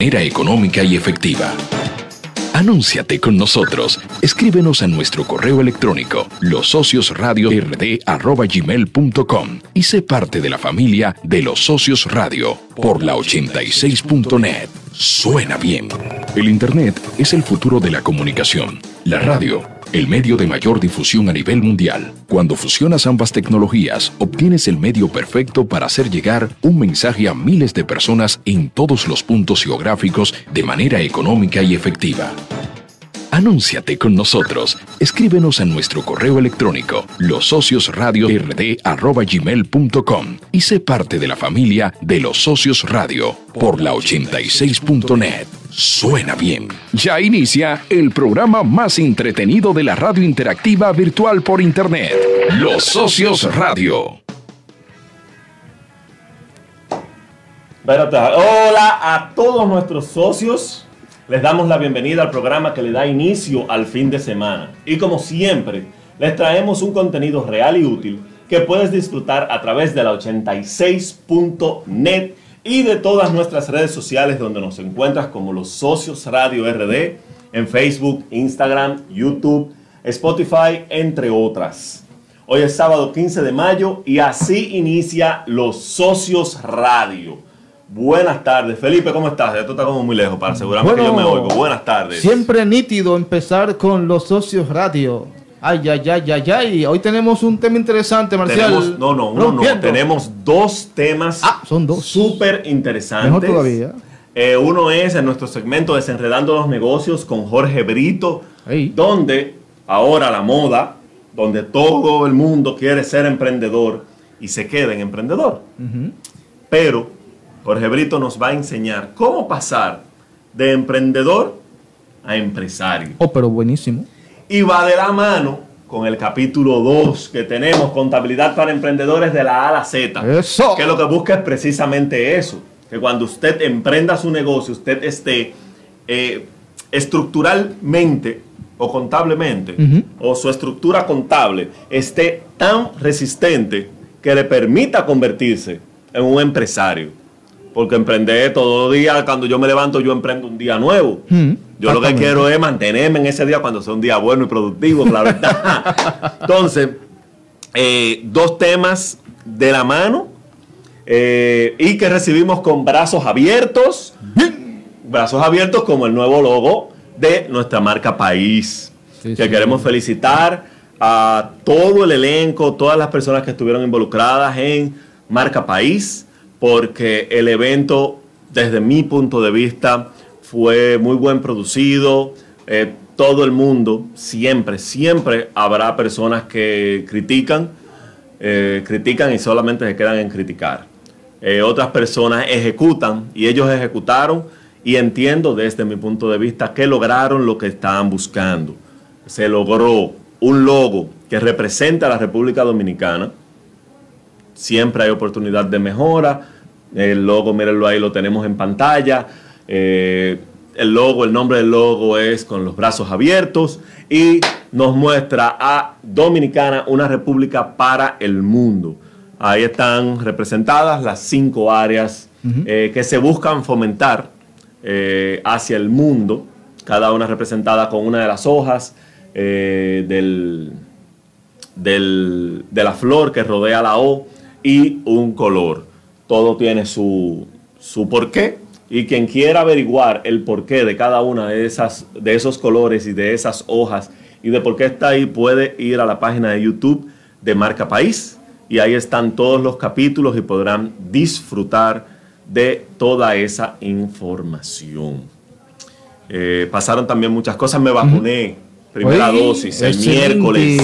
manera económica y efectiva. Anúnciate con nosotros. Escríbenos a nuestro correo electrónico losociosradiord@gmail.com y sé parte de la familia de los socios radio por la 86.net. Suena bien. El Internet es el futuro de la comunicación. La radio, el medio de mayor difusión a nivel mundial. Cuando fusionas ambas tecnologías, obtienes el medio perfecto para hacer llegar un mensaje a miles de personas en todos los puntos geográficos de manera económica y efectiva. Anúnciate con nosotros. Escríbenos a nuestro correo electrónico losociosradiord@gmail.com y sé parte de la familia de los socios radio por la 86.net. Suena bien. Ya inicia el programa más entretenido de la radio interactiva virtual por internet. Los socios radio. Hola a todos nuestros socios. Les damos la bienvenida al programa que le da inicio al fin de semana. Y como siempre, les traemos un contenido real y útil que puedes disfrutar a través de la 86.net y de todas nuestras redes sociales donde nos encuentras como los socios Radio RD en Facebook, Instagram, YouTube, Spotify, entre otras. Hoy es sábado 15 de mayo y así inicia los socios radio Buenas tardes. Felipe, ¿cómo estás? Esto está como muy lejos para asegurarme que yo me oigo. Buenas tardes. Siempre nítido empezar con los socios radio. Ay, ay, ay, ay, ay. Hoy tenemos un tema interesante, Marcial. no, no, uno no. Tenemos dos temas. Ah, son dos. Súper interesantes. Mejor todavía. Eh, uno es en nuestro segmento Desenredando los Negocios con Jorge Brito, donde ahora la moda, donde todo el mundo quiere ser emprendedor y se queda en emprendedor. Pero Jorge Brito nos va a enseñar cómo pasar de emprendedor a empresario. Oh, pero buenísimo. Y va de la mano con el capítulo 2 que tenemos, contabilidad para emprendedores de la A a la Z. Eso. Que lo que busca es precisamente eso, que cuando usted emprenda su negocio, usted esté eh, estructuralmente o contablemente, o su estructura contable esté tan resistente que le permita convertirse en un empresario. Porque emprender todos los días, cuando yo me levanto, yo emprendo un día nuevo. Hmm, yo lo que quiero es mantenerme en ese día cuando sea un día bueno y productivo, claro Entonces, eh, dos temas de la mano eh, y que recibimos con brazos abiertos. Brazos abiertos como el nuevo logo de nuestra marca País. que queremos felicitar a todo el elenco, todas las personas que estuvieron involucradas en Marca País porque el evento, desde mi punto de vista, fue muy buen producido. Eh, todo el mundo, siempre, siempre habrá personas que critican, eh, critican y solamente se quedan en criticar. Eh, otras personas ejecutan y ellos ejecutaron y entiendo desde mi punto de vista que lograron lo que estaban buscando. Se logró un logo que representa a la República Dominicana, siempre hay oportunidad de mejora. El logo, mírenlo ahí, lo tenemos en pantalla. Eh, el logo, el nombre del logo es con los brazos abiertos y nos muestra a Dominicana, una república para el mundo. Ahí están representadas las cinco áreas eh, que se buscan fomentar eh, hacia el mundo, cada una representada con una de las hojas del, de la flor que rodea la O y un color. Todo tiene su, su porqué y quien quiera averiguar el porqué de cada una de, esas, de esos colores y de esas hojas y de por qué está ahí puede ir a la página de YouTube de Marca País y ahí están todos los capítulos y podrán disfrutar de toda esa información. Eh, pasaron también muchas cosas, me vacuné, primera dosis, el miércoles.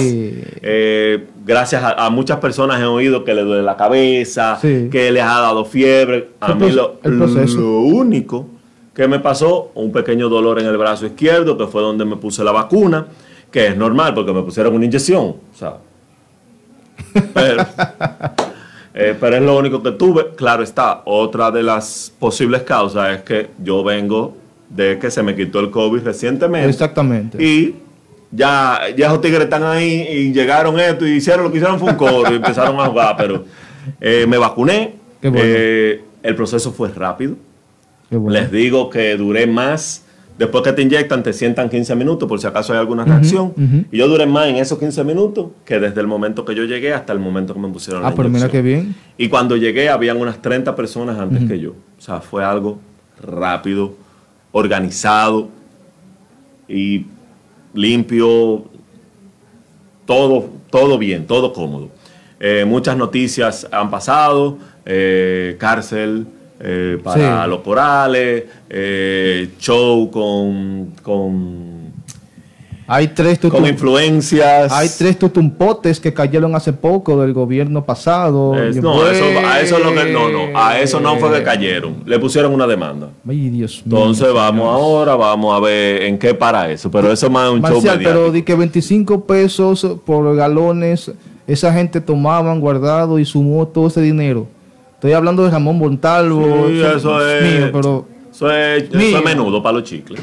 Eh, gracias a, muchas personas he oído que le duele la cabeza, que les ha dado fiebre. A mí lo, único que me pasó, un pequeño dolor en el brazo izquierdo, que fue donde me puse la vacuna, que es normal porque me pusieron una inyección. Eh, pero, es lo único que tuve. Claro está, otra de las posibles causas es que yo vengo de que se me quitó el COVID recientemente. Exactamente. Y ya, ya esos tigres están ahí y llegaron esto y hicieron lo que hicieron fue un coro y empezaron a jugar, pero eh, me vacuné. Eh, el proceso fue rápido. Qué bueno. Les digo que duré más. Después que te inyectan, te sientan 15 minutos por si acaso hay alguna reacción. Y yo duré más en esos 15 minutos que desde el momento que yo llegué hasta el momento que me pusieron la Ah, pero mira inyección. qué bien. Y cuando llegué, habían unas 30 personas antes que yo. O sea, fue algo rápido, organizado y limpio. Todo, todo bien, todo cómodo. Eh, muchas noticias han pasado. eh, cárcel eh, para Sí. los corales. show con, con, Hay tres con tutum- influencias. hay tres tutumpotes que cayeron hace poco del gobierno pasado. Es- no, eso, a eso es que, no, no, a eso no fue que cayeron. Le pusieron una demanda. Ay, Dios mío. Entonces vamos ahora, vamos a ver en qué para eso. Pero eso es más un show Marcial, pero mediático. di que 25 pesos por galones, esa gente tomaban guardado y sumó todo ese dinero. Estoy hablando de Ramón Montalvo. Sí, eso es, mío, pero eso es, eso es menudo para los chicles.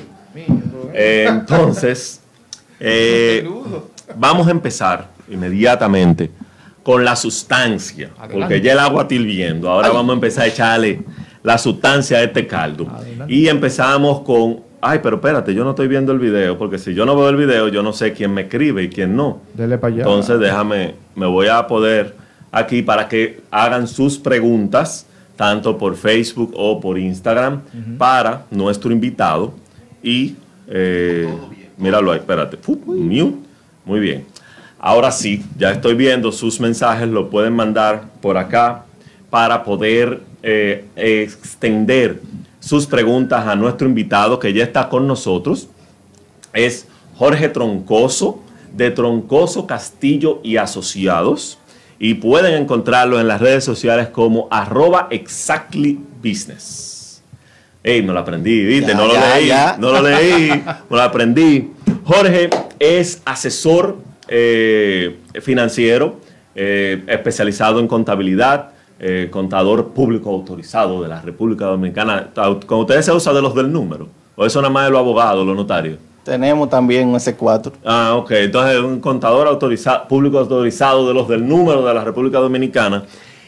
Eh, entonces, eh, vamos a empezar inmediatamente con la sustancia, porque ya el agua está hirviendo. Ahora vamos a empezar a echarle la sustancia a este caldo. Adelante. Y empezamos con, ay, pero espérate, yo no estoy viendo el video, porque si yo no veo el video, yo no sé quién me escribe y quién no. dele para allá. Entonces déjame, me voy a poder aquí para que hagan sus preguntas, tanto por Facebook o por Instagram, para nuestro invitado. Y eh, míralo ahí, espérate. Muy bien. Ahora sí, ya estoy viendo sus mensajes, lo pueden mandar por acá para poder eh, extender sus preguntas a nuestro invitado que ya está con nosotros es Jorge Troncoso, de Troncoso Castillo y Asociados. Y pueden encontrarlo en las redes sociales como arroba exactly business. Ey, me lo aprendí, ¿viste? Ya, no lo ya, leí, ya. no lo leí, me lo aprendí. Jorge es asesor eh, financiero, eh, especializado en contabilidad, eh, contador público autorizado de la República Dominicana. Con ustedes se usa de los del número, o eso nada más de los abogados, los notarios. Tenemos también un S4. Ah, ok. Entonces, un contador autorizado, público autorizado de los del número de la República Dominicana.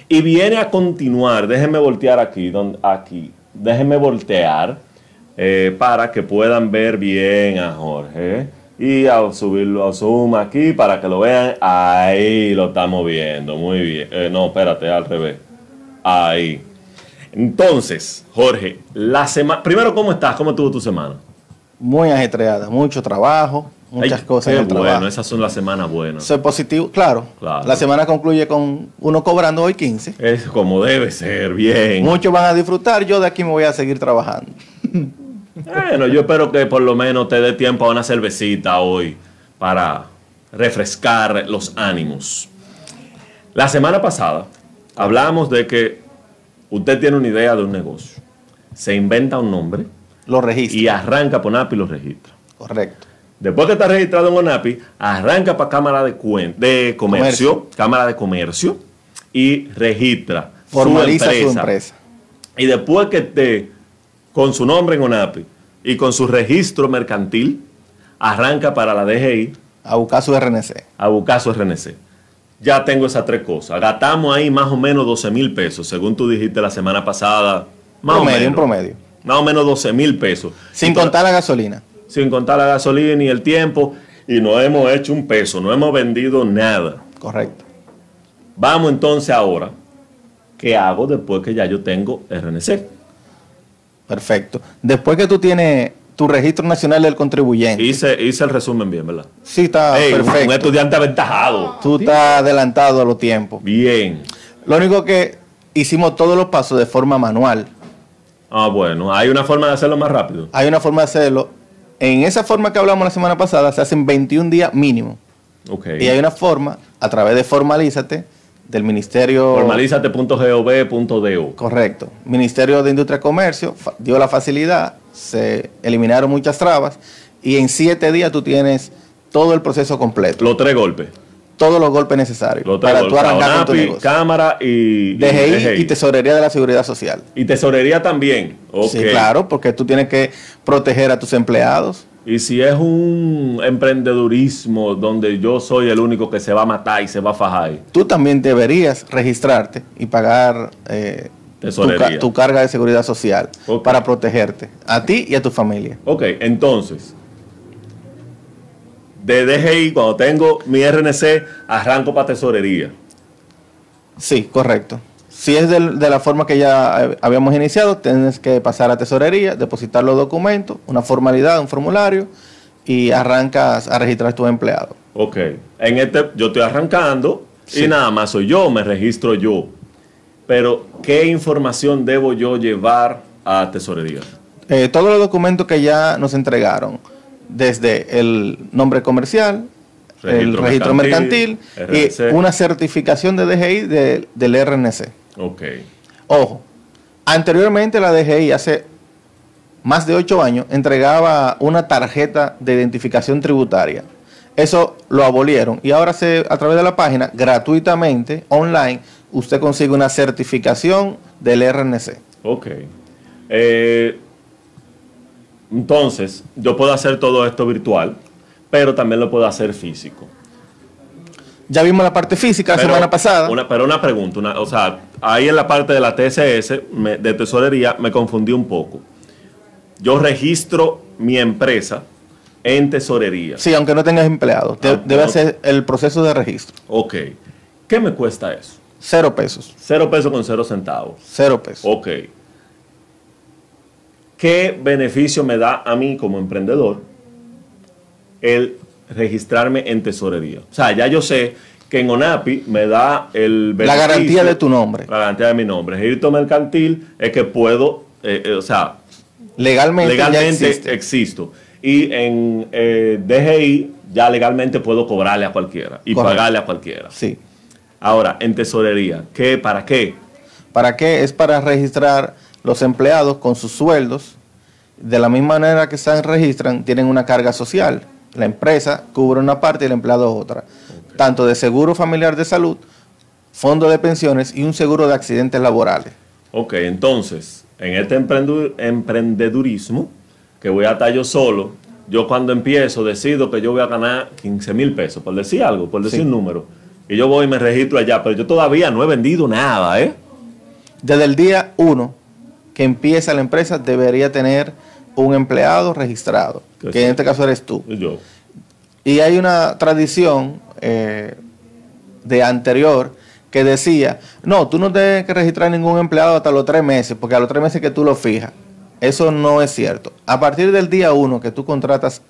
Y viene a continuar, déjenme voltear aquí, donde, aquí, déjenme voltear eh, para que puedan ver bien a Jorge. Y a subirlo a Zoom aquí para que lo vean. Ahí lo estamos viendo, muy bien. Eh, no, espérate, al revés. Ahí. Entonces, Jorge, la semana. Primero, ¿cómo estás? ¿Cómo estuvo tu semana? Muy ajetreada, mucho trabajo, muchas Ay, cosas qué en el bueno, trabajo. esas son las semanas buenas. Soy positivo, claro. Claro. La semana concluye con uno cobrando hoy 15. Es como debe ser, bien. Muchos van a disfrutar, yo de aquí me voy a seguir trabajando. Bueno, yo espero que por lo menos te dé tiempo a una cervecita hoy para refrescar los ánimos. La semana pasada hablamos de que usted tiene una idea de un negocio, se inventa un nombre Lo registro. y arranca por y lo registra. Correcto. Después que está registrado en ONAPI, arranca para Cámara de, Cuen- de comercio, Comercio. Cámara de Comercio, y registra Formaliza su su empresa. empresa. Y después que esté con su nombre en ONAPI y con su registro mercantil, arranca para la DGI A buscar su RNC. a buscar su RNC. Ya tengo esas tres cosas. Gastamos ahí más o menos 12 mil pesos, según tú dijiste la semana pasada. Más Promedio, o menos. un promedio. Más o menos 12 mil pesos. Sin Y contar la gasolina. Sin contar la gasolina y el tiempo. Y no hemos hecho un peso, no hemos vendido nada. Correcto. Vamos entonces ahora. ¿Qué hago después que ya yo tengo RNC? Perfecto. Después que tú tienes tu registro nacional del contribuyente. Hice, hice el resumen bien, ¿verdad? Sí, está Ey, un- un perfecto. estudiante aventajado. Tú estás adelantado a los tiempos. Bien. Lo único que hicimos todos los pasos de forma manual. Ah, bueno, hay una forma de hacerlo más rápido. Hay una forma de hacerlo. En esa forma que hablamos la semana pasada, se hacen 21 días mínimo. Y hay una forma, a través de Formalízate, del Ministerio... Formalízate.gov.do. Correcto. Ministerio de Industria y Comercio dio la facilidad, se eliminaron muchas trabas y en siete días tú tienes todo el proceso completo, Los tres golpes. Todos los golpes necesarios Los para tú arrancar con tu negocio. Cámara y, DGI y Tesorería de la Seguridad Social. Y tesorería también. Sí, claro, porque tú tienes que proteger a tus empleados. Y si es un emprendedurismo donde yo soy el único que se va a matar y se va a fajar, Tú también deberías registrarte y pagar eh, tu, Tesorería. ca- tu carga de seguridad social para protegerte a ti y a tu familia. Ok, entonces, de DGI, cuando tengo mi RNC, arranco para tesorería. Sí, correcto. Si es del- de, la forma que ya eh, habíamos iniciado, tienes que pasar a tesorería, depositar los documentos, una formalidad, un formulario y arrancas a registrar a tus empleados. Ok, en este yo estoy arrancando Sí. y nada más soy yo, me registro yo. Pero, ¿qué información debo yo llevar a tesorería? Eh, todos los documentos que ya nos entregaron, desde el nombre comercial, el Registro mercantil, mercantil, y una certificación de DGI de- del RNC. Ok, Ojo, anteriormente la DGI hace más de ocho años entregaba una tarjeta de identificación tributaria. Eso lo abolieron y ahora se, a través de la página, gratuitamente, online, usted consigue una certificación del RNC. ok. Eh, entonces, yo puedo hacer todo esto virtual, pero también lo puedo hacer físico. Ya vimos la parte física la semana pasada. Una, pero una pregunta, una- o sea, ahí en la parte de la TSS me- de tesorería me confundí un poco. Yo registro mi empresa en tesorería. Sí, aunque no tengas Ah, debe no. hacer el proceso de registro. Ok. ¿Qué me cuesta eso? Cero pesos. Cero pesos con cero centavos. Cero pesos. Ok. ¿Qué beneficio me da a mí como emprendedor el registrarme en tesorería? O sea, ya yo sé que en ONAPI me da el La beneficio- garantía de tu nombre. La garantía de mi nombre. Registro mercantil es que puedo, eh, eh, o sea, Legalmente, legalmente existo. Y en eh, DGI ya legalmente puedo cobrarle a cualquiera y Correcto. pagarle a cualquiera. Sí. Ahora, en tesorería, ¿qué, ¿para qué? ¿Para qué? Es para registrar los empleados con sus sueldos. De la misma manera que se registran, tienen una carga social. La empresa cubre una parte y el empleado otra. Tanto de seguro familiar de salud, fondo de pensiones y un seguro de accidentes laborales. Ok, entonces, en este emprendedurismo, que voy a estar yo solo, yo cuando empiezo decido que yo voy a ganar 15 mil pesos, por decir algo, por decir Sí. un número. Y yo voy y me registro allá, pero yo todavía no he vendido nada, ¿eh? Desde el día 1 que empieza la empresa, debería tener un empleado registrado, Que sí. en este caso eres tú. Yo. Y hay una tradición eh, de anterior que decía, no, tú no tienes que registrar ningún empleado hasta los tres meses, porque a los tres meses que tú lo fijas. Eso no es cierto. A partir del día uno que tú contratas,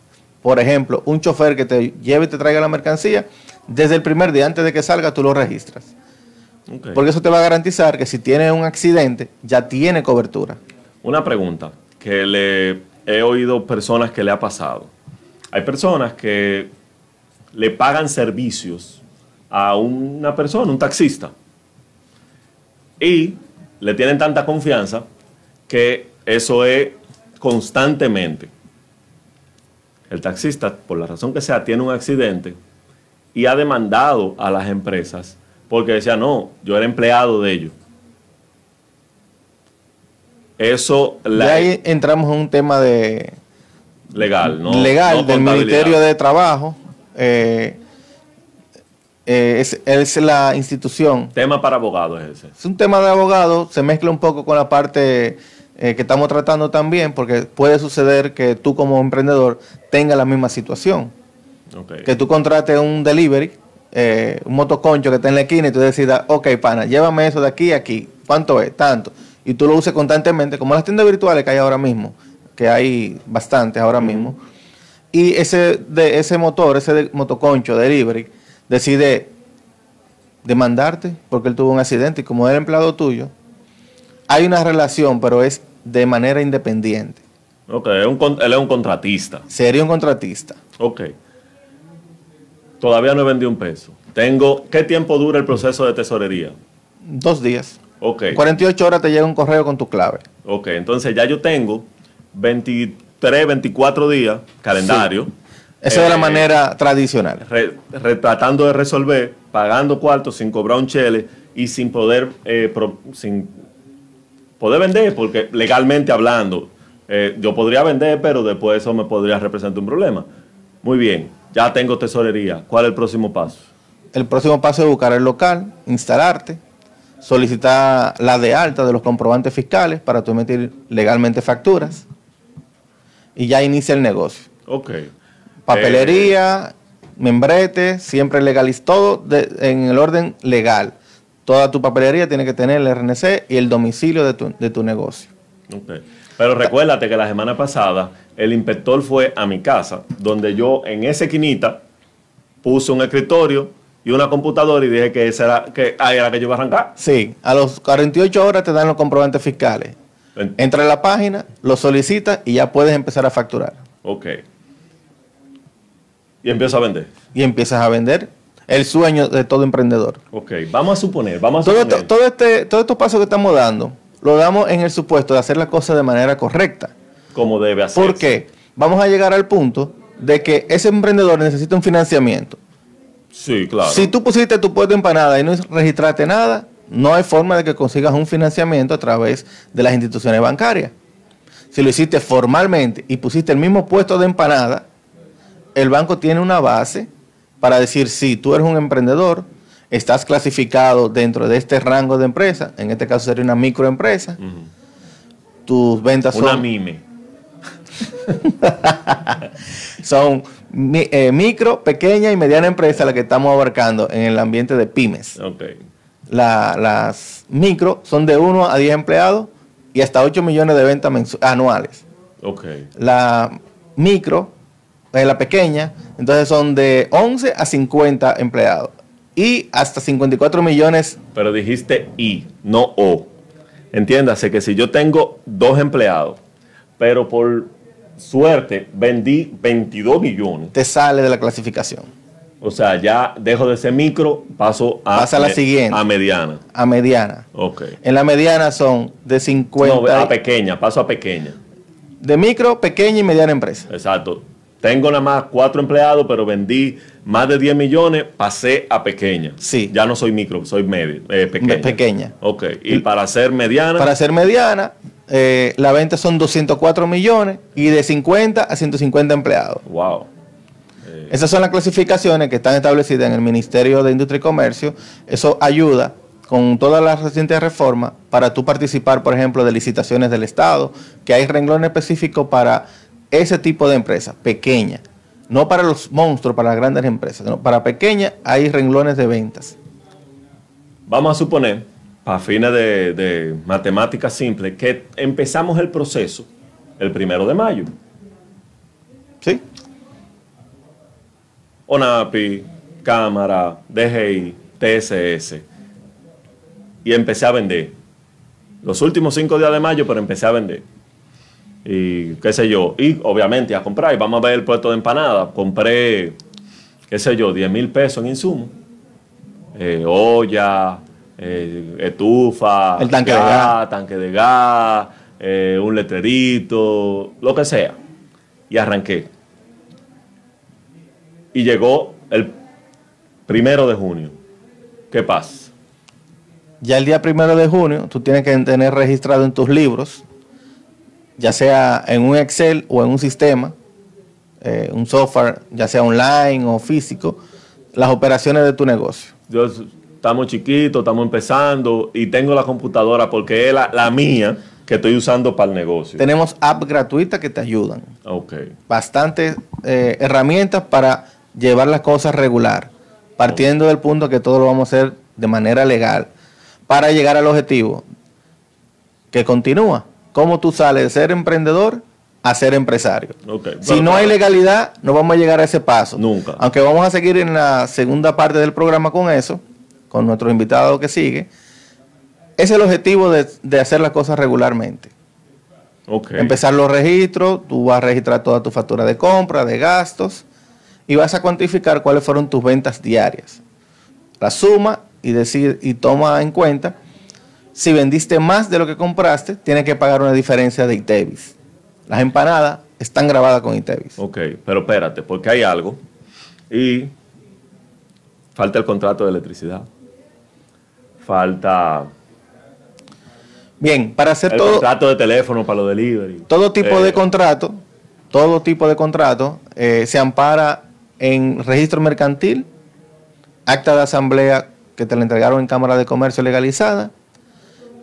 por ejemplo, un chofer que te lleve y te traiga la mercancía, desde el primer día antes de que salga tú lo registras. Porque eso te va a garantizar que si tiene un accidente, ya tiene cobertura. Una pregunta que le he oído personas que le ha pasado. Hay personas que le pagan servicios a una persona, un taxista, y le tienen tanta confianza que eso es constantemente. El taxista, por la razón que sea, tiene un accidente y ha demandado a las empresas porque decía, no, yo era empleado de ellos. Eso la, ahí entramos en un tema de, legal, ¿no? legal no del. Ministerio de Trabajo. eh, eh, es, es la institución. Tema para abogados es ese. Es un tema de abogado, se mezcla un poco con la parte eh, que estamos tratando también, porque puede suceder que tú como emprendedor tengas la misma situación. Que tú contrates un delivery, eh, un motoconcho que está en la esquina y tú decidas, ok, pana, llévame eso de aquí a aquí. ¿Cuánto es? Tanto. Y tú lo uses constantemente, como las tiendas virtuales que hay ahora mismo, que hay bastantes ahora mismo. Y ese, de, ese motor, ese de- motoconcho, delivery, decide demandarte porque él tuvo un accidente y como era empleado tuyo, hay una relación, pero es de manera independiente. Ok, un él es un contratista. Sería un contratista. Ok. Todavía no he vendido un peso. Tengo, ¿qué tiempo dura el proceso de tesorería? Dos días. Ok. 48 horas te llega un correo con tu clave. Ok, entonces ya yo tengo 23, 24 días, calendario. Esa es la Eh, manera tradicional. re- re- tratando de resolver, pagando cuartos sin cobrar un chele y sin poder, eh, pro- sin poder vender, porque legalmente hablando, eh, yo podría vender, pero después eso me podría representar un problema. Muy bien, ya tengo tesorería. ¿Cuál es el próximo paso? El próximo paso es buscar el local, instalarte, solicitar la de alta de los comprobantes fiscales para tú emitir legalmente facturas y ya inicia el negocio. Ok. Papelería, membrete, siempre legaliz, todo de- en el orden legal. Toda tu papelería tiene que tener el RNC y el domicilio de tu, de tu negocio. Pero recuérdate que la semana pasada el inspector fue a mi casa, donde yo en esa esquinita puse un escritorio y una computadora y dije que esa era, que ahí era que yo iba a arrancar. Sí, a los 48 horas te dan los comprobantes fiscales. En- Entra a la página, lo solicitas y ya puedes empezar a facturar. Ok. Y empiezo a vender. Y empiezas a vender el sueño de todo emprendedor. Ok. Vamos a suponer, vamos a Todo, suponer. esto- todo este, todos estos pasos que estamos dando, lo damos en el supuesto de hacer las cosas de manera correcta. como debe hacer. ¿Por qué? Vamos a llegar al punto de que ese emprendedor necesita un financiamiento. Sí, claro. Si tú pusiste tu puesto de empanada y no registraste nada, no hay forma de que consigas un financiamiento a través de las instituciones bancarias. Si lo hiciste formalmente y pusiste el mismo puesto de empanada, el banco tiene una base para decir si tú eres un emprendedor, estás clasificado dentro de este rango de empresa, en este caso sería una microempresa, tus ventas Una son mime. son eh, micro, pequeña y mediana empresa las que estamos abarcando en el ambiente de pymes. La- las micro son de 1 a 10 empleados y hasta 8 millones de ventas anuales. Ok. La micro, eh, la pequeña, entonces son de 11 a 50 empleados y hasta 54 millones. Pero dijiste I, no O. Entiéndase que si yo tengo dos empleados, pero por suerte vendí 22 millones, Te sale de la clasificación. o sea, ya dejo de ser micro, paso a, Pasa a la siguiente. a mediana. A mediana. Ok. En la mediana son de 50. No, a pequeña, paso a pequeña. de micro, pequeña y mediana empresa. Exacto. Tengo nada más cuatro empleados, pero vendí más de 10 millones, pasé a pequeña. Sí. Ya no soy micro, soy medio, eh, pequeña. Ok. Y para ser mediana, Para ser mediana, eh, la venta son 204 millones y de 50 a 150 empleados. wow. Esas son las clasificaciones que están establecidas en el Ministerio de Industria y Comercio. Eso ayuda con todas las recientes reformas para tú participar, por ejemplo, de licitaciones del Estado, que hay renglones específicos para ese tipo de empresas, pequeñas. No para los monstruos, para las grandes empresas, sino para pequeñas hay renglones de ventas. Vamos a suponer, a fines de, de matemática simple, que empezamos el proceso el primero de mayo. ¿Sí? ONAPI, Cámara, DGI, TSS. Y empecé a vender. Los últimos cinco días de mayo, pero empecé a vender. Y qué sé yo. Y obviamente a comprar. Y vamos a ver el puesto de empanada. Compré, qué sé yo, 10 mil pesos en insumos. Eh, olla, eh, estufa, El tanque de gas. tanque de gas, eh, un letrerito, lo que sea. Y arranqué. Y llegó el primero de junio. ¿Qué pasa? Ya el día primero de junio, tú tienes que tener registrado en tus libros, ya sea en un Excel o en un sistema, eh, un software, ya sea online o físico, las operaciones de tu negocio. Yo, estamos chiquitos, estamos empezando y tengo la computadora porque es la, la mía que estoy usando para el negocio. Tenemos apps gratuitas que te ayudan. Ok. Bastantes eh, herramientas para llevar las cosas regular, partiendo del punto que todo lo vamos a hacer de manera legal, para llegar al objetivo que continúa. ¿Cómo tú sales de ser emprendedor a ser empresario? Si no hay legalidad, no vamos a llegar a ese paso. Nunca. Aunque vamos a seguir en la segunda parte del programa con eso, con nuestro invitado que sigue. Es el objetivo de, de hacer las cosas regularmente. Empezar los registros, tú vas a registrar toda tu factura de compra, de gastos, y vas a cuantificar cuáles fueron tus ventas diarias. La suma y, decir, y toma en cuenta, si vendiste más de lo que compraste, tienes que pagar una diferencia de ITEVIS. Las empanadas están grabadas con ITEVIS. Ok, pero espérate, porque hay algo. Y falta el contrato de electricidad. Falta Bien, para hacer el todo, contrato de teléfono para los delivery. todo tipo Eh, de contrato, todo tipo de contrato eh, se ampara en registro mercantil, acta de asamblea que te la entregaron en Cámara de Comercio legalizada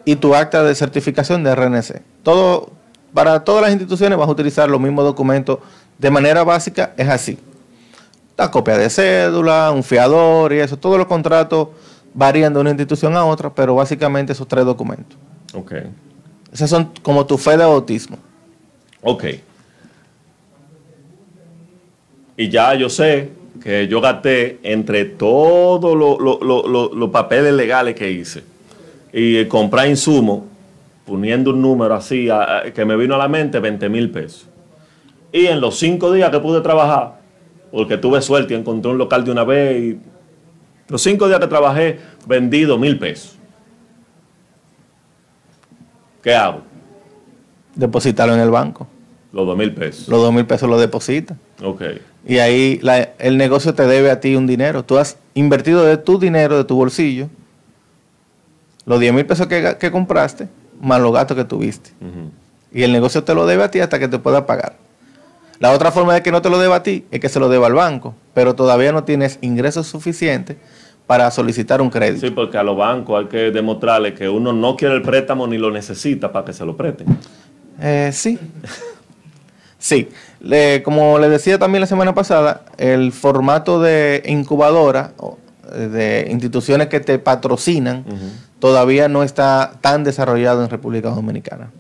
y tu acta de certificación de RNC. Todo, para todas las instituciones vas a utilizar los mismos documentos de manera básica, es así. La copia de cédula, un fiador y eso, todos los contratos varían de una institución a otra, pero básicamente esos tres documentos. Ok. Esas son como tu fe de bautismo. Ok. Y ya yo sé que yo gasté entre todos los lo- lo- lo- los papeles legales que hice y comprar insumos, poniendo un número así a- a- que me vino a la mente, 20 mil pesos. Y en los cinco días que pude trabajar, porque tuve suerte y encontré un local de una vez, y los cinco días que trabajé, vendí dos mil pesos. ¿Qué hago? Depositarlo en el banco. Los dos mil pesos. Los dos mil pesos los depositas. Ok. Y ahí la- el negocio te debe a ti un dinero. Tú has invertido de tu dinero, de tu bolsillo, los 10 mil pesos que, compraste, más los gastos que tuviste. Y el negocio te lo debe a ti hasta que te pueda pagar. La otra forma de que no te lo deba a ti es que se lo deba al banco, pero todavía no tienes ingresos suficientes para solicitar un crédito. Sí, porque a los bancos hay que demostrarle que uno no quiere el préstamo ni lo necesita para que se lo presten. Eh, sí. Sí. Le- como le decía también la semana pasada, el formato de incubadora, eh, de instituciones que te patrocinan, todavía no está tan desarrollado en República Dominicana.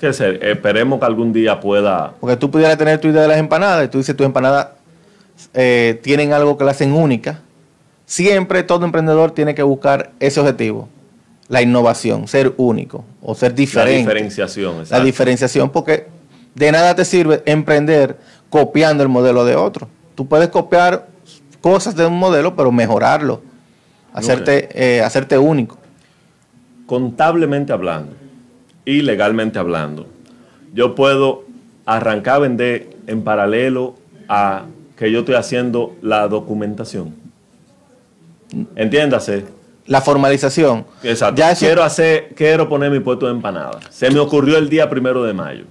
Que se, esperemos que algún día pueda. Porque tú pudieras tener tu idea de las empanadas y tú dices, tus empanadas eh, tienen algo que la hacen única. Siempre todo emprendedor tiene que buscar ese objetivo, la innovación, ser único o ser La diferente. diferenciación. la exacto. diferenciación, porque de nada te sirve emprender copiando el modelo de otro. Tú puedes copiar cosas de un modelo, pero mejorarlo, hacerte, eh, hacerte único. Contablemente hablando y legalmente hablando, yo puedo arrancar a vender en paralelo a que yo estoy haciendo la documentación. Entiéndase. La formalización. Exacto. Ya eso- Quiero hacer, quiero poner mi puesto de empanada. Se me ocurrió el día primero de mayo.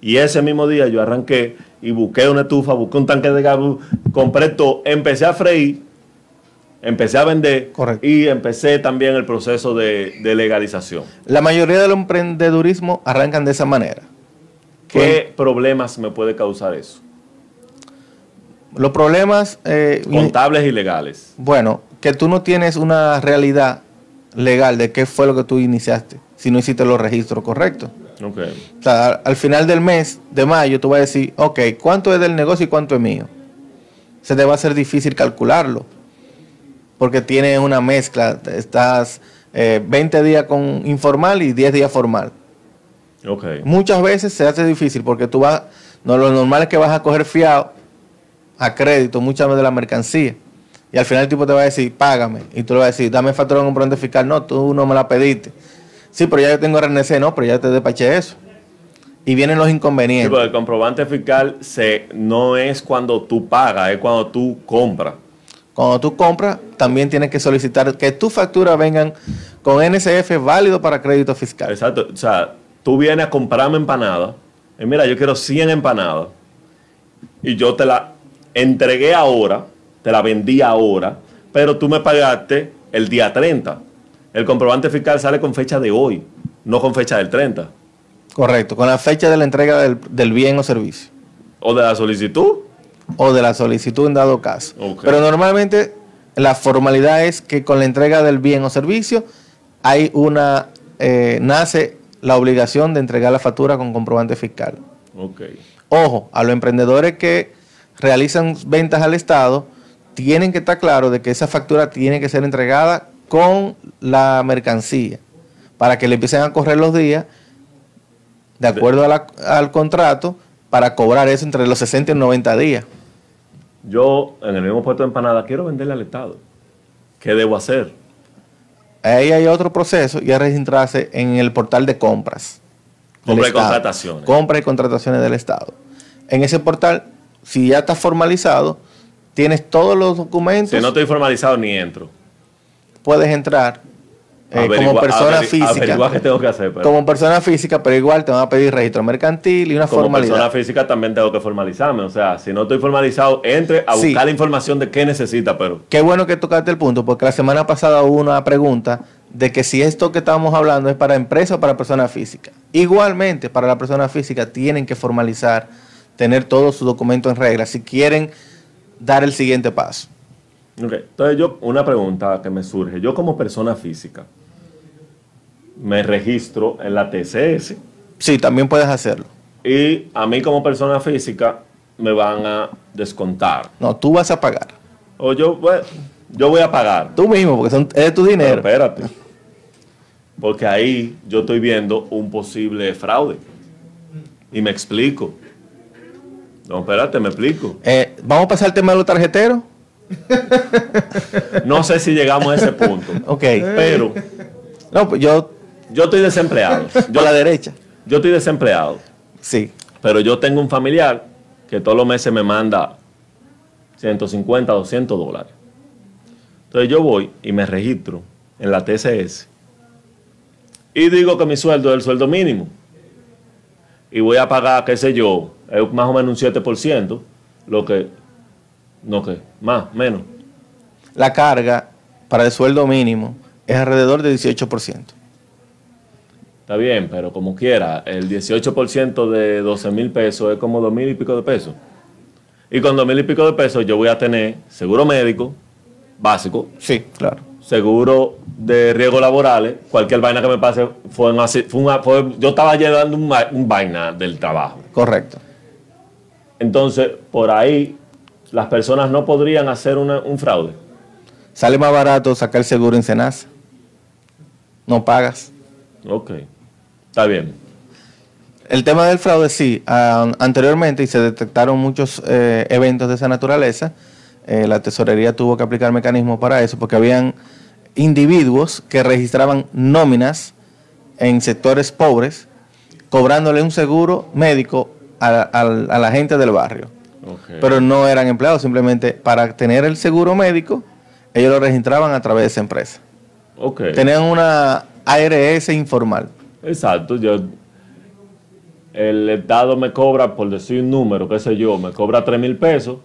Y ese mismo día yo arranqué y busqué una estufa, busqué un tanque de gas, compré todo, empecé a freír, empecé a vender Correcto. y empecé también el proceso de, de legalización. La mayoría del emprendedurismo arrancan de esa manera. ¿Qué problemas me puede causar eso? Los problemas, eh, Contables y legales. bueno, que tú no tienes una realidad legal de qué fue lo que tú iniciaste, si no hiciste los registros correctos. Ok. O sea, al- al final del mes de mayo tú vas a decir, ok, ¿cuánto es del negocio y cuánto es mío? Se te va a hacer difícil calcularlo, porque tiene una mezcla, estás eh, 20 días con informal y 10 días formal. Ok. Muchas veces se hace difícil porque tú vas, no, lo normal es que vas a coger fiado a crédito muchas veces de la mercancía. Y al final el tipo te va a decir, págame. Y tú le vas a decir, dame factura de comprobante fiscal. No, tú no me la pediste. Sí, pero ya yo tengo RNC. No, pero ya te despaché eso. Y vienen los Sí, inconvenientes. porque el comprobante fiscal se, no es cuando tú pagas, es cuando tú compras. Cuando tú compras, también tienes que solicitar que tus facturas vengan con NSF válido para crédito fiscal. Exacto. O sea, tú vienes a comprarme empanada. Y mira, yo quiero 100 empanadas. Y yo te la entregué ahora, te la vendí ahora, pero tú me pagaste el día 30. El comprobante fiscal sale con fecha de hoy, no con fecha del 30. Correcto, con la fecha de la entrega del, del bien o servicio. O de la solicitud. O de la solicitud en dado caso. Pero normalmente la formalidad es que con la entrega del bien o servicio hay una, eh, nace la obligación de entregar la factura con comprobante fiscal. Ok. Ojo, a los emprendedores que realizan ventas al Estado, tienen que estar claros de que esa factura tiene que ser entregada con la mercancía, para que le empiecen a correr los días de acuerdo a la- al contrato para cobrar eso entre los 60 y 90 días. Yo, en el mismo puesto de empanada, quiero venderle al Estado. ¿Qué debo hacer? Ahí hay otro proceso y es registrarse en el portal de compras. Compra y Estado. contrataciones. Compra y contrataciones del Estado. En ese portal, si ya está formalizado, tienes todos los documentos, Si no estoy formalizado, ni entro. puedes entrar eh, como persona física. qué tengo que hacer. Pero Como persona física, pero igual te van a pedir registro mercantil y una como formalidad. persona física también tengo que formalizarme. O sea, si no estoy formalizado, entre a Sí. buscar la información de qué necesita, pero Qué bueno que tocaste el punto, porque la semana pasada hubo una pregunta de que si esto que estamos hablando es para empresa o para persona física. Igualmente, para la persona física tienen que formalizar, tener todos sus documentos en regla si quieren dar el siguiente paso. Ok, Entonces yo, una pregunta que me surge. Yo como persona física, me registro en la TCS Sí, también puedes hacerlo. y a mí como persona física me van a descontar. No, tú vas a pagar. O yo, bueno, yo voy a pagar. Tú mismo, porque son, es tu Pero dinero. espérate. Porque ahí yo estoy viendo un posible fraude. Y me explico. No, espérate, me explico. Eh, Vamos a pasar al tema de los tarjeteros. No sé si llegamos a ese punto. Ok. Pero No, pues yo, yo estoy desempleado. yo a la derecha. yo estoy desempleado. Sí. Pero yo tengo un familiar que todos los meses me manda 150, 200 dólares. Entonces yo voy y me registro en la TCS y digo que mi sueldo es el sueldo mínimo. Y voy a pagar, qué sé yo, más o menos un 7%, lo que, no que, más, menos. La carga para el sueldo mínimo es alrededor del 18%. Está bien, pero como quiera, el 18% de 12 mil pesos es como 2 mil y pico de pesos. Y con 2 mil y pico de pesos yo voy a tener seguro médico básico, Sí, claro. seguro de riesgos laborales, cualquier vaina que me pase fue, una- fue- yo estaba llevando un, vaina del trabajo. Correcto. Entonces, por ahí, las personas no podrían hacer una- un fraude. Sale más barato sacar seguro en Senasa. No pagas. Ok, está bien. El tema del fraude, sí. ah, anteriormente, y se detectaron muchos eh, eventos de esa naturaleza, eh, la tesorería tuvo que aplicar mecanismos para eso, porque habían individuos que registraban nóminas en sectores pobres, cobrándole un seguro médico a, a- a la gente del barrio. Pero no eran empleados, simplemente para tener el seguro médico, ellos lo registraban a través de esa empresa. Tenían una ARS informal. Exacto, yo el Estado me cobra, por decir un número, qué sé yo, me cobra 3 mil pesos,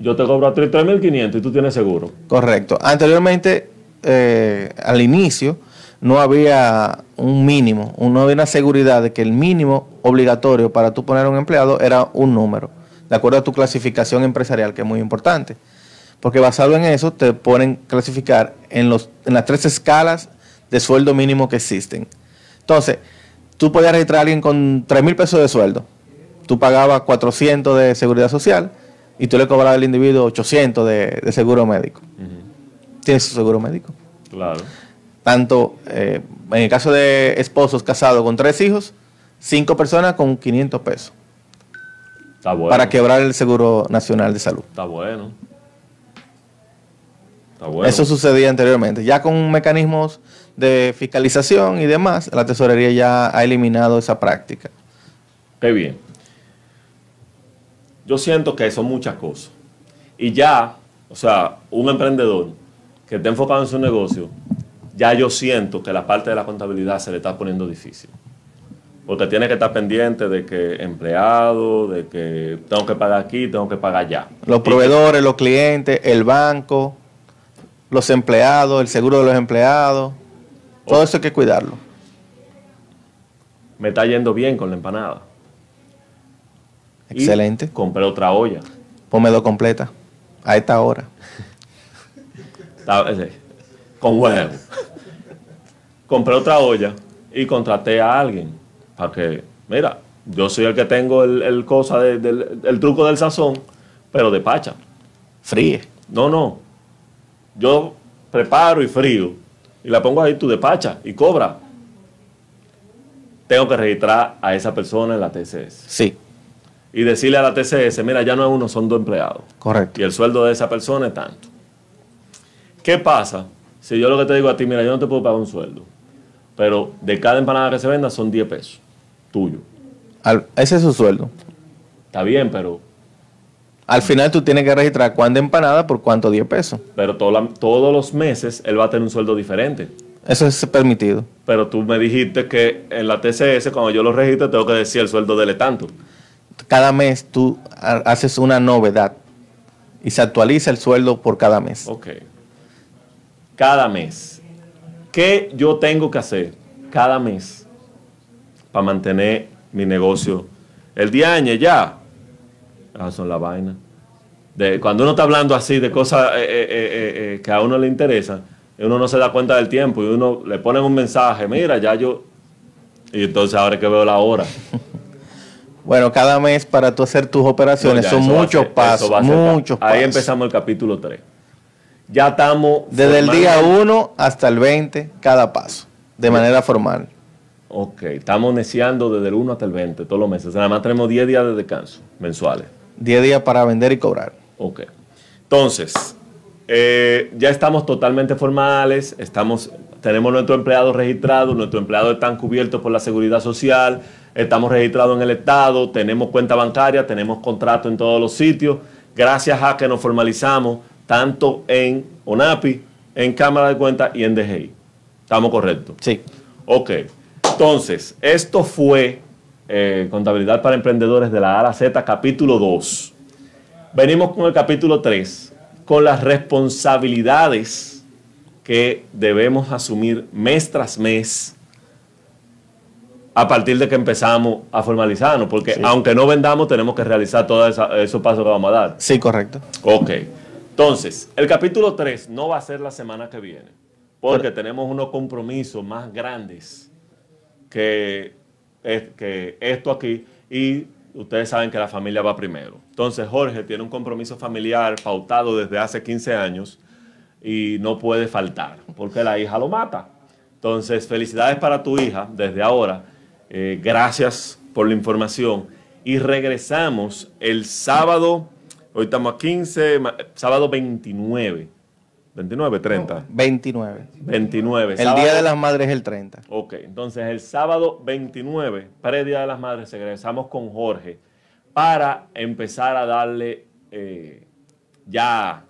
yo te cobro a ti 3 mil 500 y tú tienes seguro. Correcto. Anteriormente, eh, al inicio, no había un mínimo, no había una seguridad de que el mínimo obligatorio para tú poner un empleado era un número, de acuerdo a tu clasificación empresarial, que es muy importante. Porque basado en eso, te ponen clasificar en, los, en las tres escalas de sueldo mínimo que existen. Entonces, tú podías registrar a alguien con 3 mil pesos de sueldo. Tú pagabas 400 de seguridad social y tú le cobrabas al individuo 800 de, de seguro médico. Tienes su seguro médico. Claro. Tanto eh, en el caso de esposos casados con tres hijos, cinco personas con 500 pesos Está bueno. para quebrar el Seguro Nacional de Salud. Está bueno. Bueno. Eso sucedía anteriormente. Ya con mecanismos de fiscalización y demás, la tesorería ya ha eliminado esa práctica. Qué bien. Yo siento que son muchas cosas. Y ya, o sea, un emprendedor que esté enfocado en su negocio, ya yo siento que la parte de la contabilidad se le está poniendo difícil. Porque tiene que estar pendiente de que empleado, de que tengo que pagar aquí, tengo que pagar allá. Los proveedores, los clientes, el banco, los empleados, el seguro de los empleados, todo eso hay que cuidarlo. Me está yendo bien con la empanada. Y Excelente. compré otra olla. Ponme dos completa a esta hora. Con huevo. Compré otra olla y contraté a alguien para que, mira, yo soy el que tengo el, el cosa de- del el truco del sazón, pero de pacha. Fríe. No, no. Yo preparo y frío y la pongo ahí, tú de pacha y cobra. Tengo que registrar a esa persona en la TCS Sí, y decirle a la TCS, mira, ya no es uno, son dos empleados correcto. y el sueldo de esa persona es tanto. ¿Qué pasa si yo lo que te digo a ti, mira, yo no te puedo pagar un sueldo, pero de cada empanada que se venda son 10 pesos, tuyo? Al- ese es su sueldo. Está bien, pero, Al final tú tienes que registrar cuánta empanada por cuánto 10 pesos. pero todo la- todos los meses él va a tener un sueldo diferente. Eso es permitido. Pero tú me dijiste que en la TCS, cuando yo lo registro, tengo que decir el sueldo de tanto. Cada mes tú ha- haces una novedad y se actualiza el sueldo por cada mes. Ok. Cada mes. ¿Qué yo tengo que hacer cada mes para mantener mi negocio? El diaño ya. Ah, son la vaina. De, cuando uno está hablando así de cosas eh, eh, eh, que a uno le interesan, uno no se da cuenta del tiempo y uno le pone un mensaje, mira, ya yo... Y entonces ahora es que veo la hora. Bueno, cada mes para tú hacer tus operaciones No, son muchos ser- pasos, muchos Ahí pasos. empezamos el capítulo 3. Ya estamos... Desde el día formalmente- 1 hasta el 20, cada paso, de manera formal. Ok, estamos neciando desde el 1 hasta el 20, todos los meses. Además tenemos 10 días de descanso mensuales. 10 días para vender y cobrar. Ok. Entonces, eh, ya estamos totalmente formales, estamos, tenemos nuestro empleado registrado, nuestros empleados están cubiertos por la seguridad social, estamos registrados en el Estado, tenemos cuenta bancaria, tenemos contrato en todos los sitios, gracias a que nos formalizamos tanto en ONAPI, en Cámara de Cuentas y en DGI. ¿Estamos correctos? Sí. Ok, entonces, esto fue eh, Contabilidad para Emprendedores de la A a la Z, capítulo 2. Venimos con el capítulo 3, con las responsabilidades que debemos asumir mes tras mes a partir de que empezamos a formalizarnos, porque Sí. aunque no vendamos, tenemos que realizar todos esos pasos que vamos a dar. Sí, correcto. Ok. Entonces, el capítulo 3 no va a ser la semana que viene, porque tenemos unos compromisos más grandes que, que esto aquí y ustedes saben que la familia va primero. Entonces, Jorge tiene un compromiso familiar pautado desde hace 15 años y no puede faltar, porque la hija lo mata. Entonces, felicidades para tu hija desde ahora. Eh, gracias por la información. Y regresamos el sábado, hoy estamos a 15, ma- sábado 29. 29, 30. 29. 29. El sábado- Día de las Madres es el 30. Ok, entonces el sábado 29, pre-Día de las Madres, regresamos con Jorge para empezar a darle eh, ya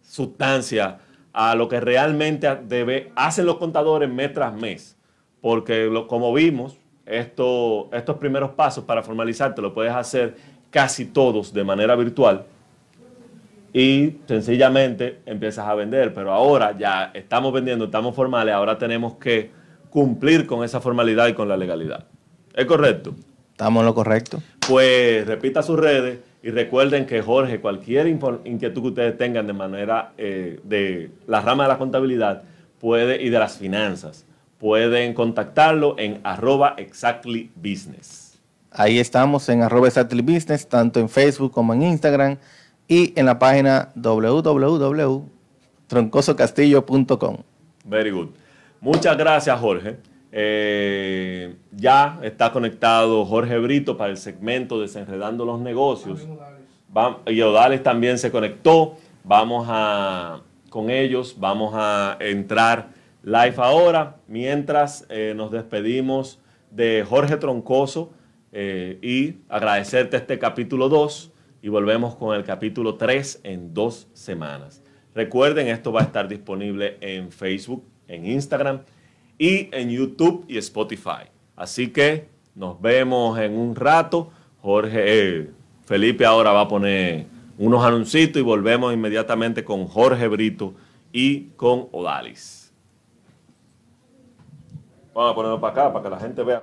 sustancia a lo que realmente debe, hacen los contadores mes tras mes. Porque lo- como vimos, esto, estos primeros pasos para formalizarte lo puedes hacer casi todos de manera virtual y sencillamente empiezas a vender. Pero ahora ya estamos vendiendo, estamos formales, ahora tenemos que cumplir con esa formalidad y con la legalidad. ¿Es correcto? Estamos en lo correcto. Pues repita sus redes y recuerden que Jorge, cualquier inquietud que ustedes tengan de manera eh, de la rama de la contabilidad puede y de las finanzas, pueden contactarlo en arroba exactly business. Ahí estamos en arroba Exactly Business, tanto en Facebook como en Instagram y en la página www.troncosocastillo.com. Very good. Muchas gracias, Jorge. Eh, ya está conectado Jorge Brito para el segmento Desenredando los Negocios. Va- y Odales también se conectó. Vamos a, con ellos, vamos a entrar live ahora, mientras eh, nos despedimos de Jorge Troncoso eh, y agradecerte este capítulo 2 y volvemos con el capítulo 3 en dos semanas. Recuerden, esto va a estar disponible en Facebook, en Instagram y en YouTube y Spotify. Así que nos vemos en un rato. Jorge, eh, Felipe ahora va a poner unos anuncios y volvemos inmediatamente con Jorge Brito y con Odalis. Vamos a ponerlo para acá para que la gente vea.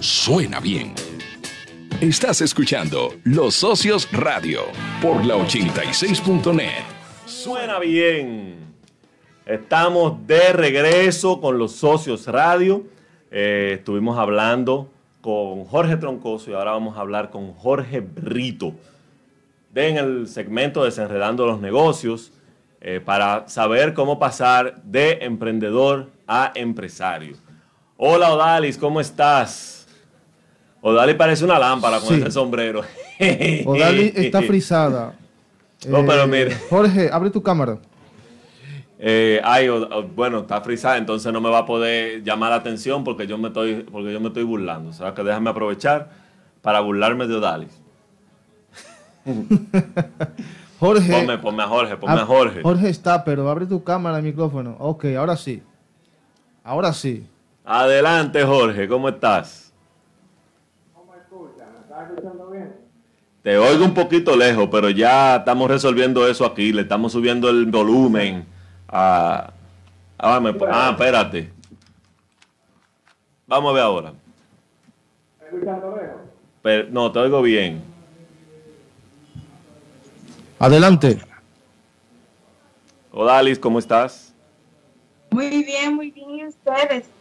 Suena bien. Estás escuchando Los Socios Radio por la 86.net. Suena bien. Estamos de regreso con los socios radio. Eh, estuvimos hablando con Jorge Troncoso y ahora vamos a hablar con Jorge Brito en el segmento Desenredando los Negocios eh, para saber cómo pasar de emprendedor a empresario. Hola Odalis, ¿cómo estás? Odalis parece una lámpara con ese sombrero. Odalis está frisada. No, pero eh, mire. Jorge, abre tu cámara. Eh, ay, bueno, está frisada, entonces no me va a poder llamar la atención porque yo me estoy, porque yo me estoy burlando. O sea que déjame aprovechar para burlarme de Odalis. Jorge. Ponme, ponme, a Jorge, ponme a Jorge. Jorge está, pero abre tu cámara, el micrófono. Ok, ahora sí. Ahora sí. Adelante, Jorge, ¿cómo estás? ¿Cómo escuchas? ¿Me estás escuchando bien? Te oigo un poquito lejos, pero ya estamos resolviendo eso aquí. Le estamos subiendo el volumen a. Ah, ah espérate. Vamos a ver ahora. ¿Me escuchando lejos? no, te oigo bien. Adelante. Odalis, ¿cómo estás? Muy bien, muy bien. ¿Y ustedes?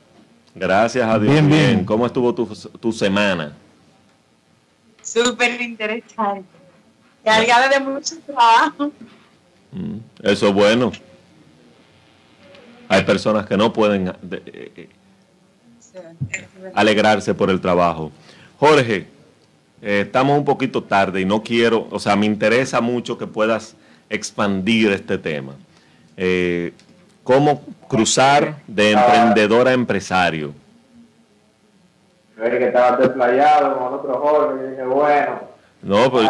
Gracias a Dios. Bien, bien. ¿Cómo estuvo tu, semana? Súper interesante. Cargada de mucho trabajo. Mm, eso es bueno. Hay personas que no pueden eh, eh, alegrarse por el trabajo. Jorge, eh, estamos un poquito tarde y no quiero, o sea, me interesa mucho que puedas expandir este tema. Eh, ¿Cómo cruzar de emprendedor a empresario? que estaba desplayado con otro joven y dije, bueno, no, pues,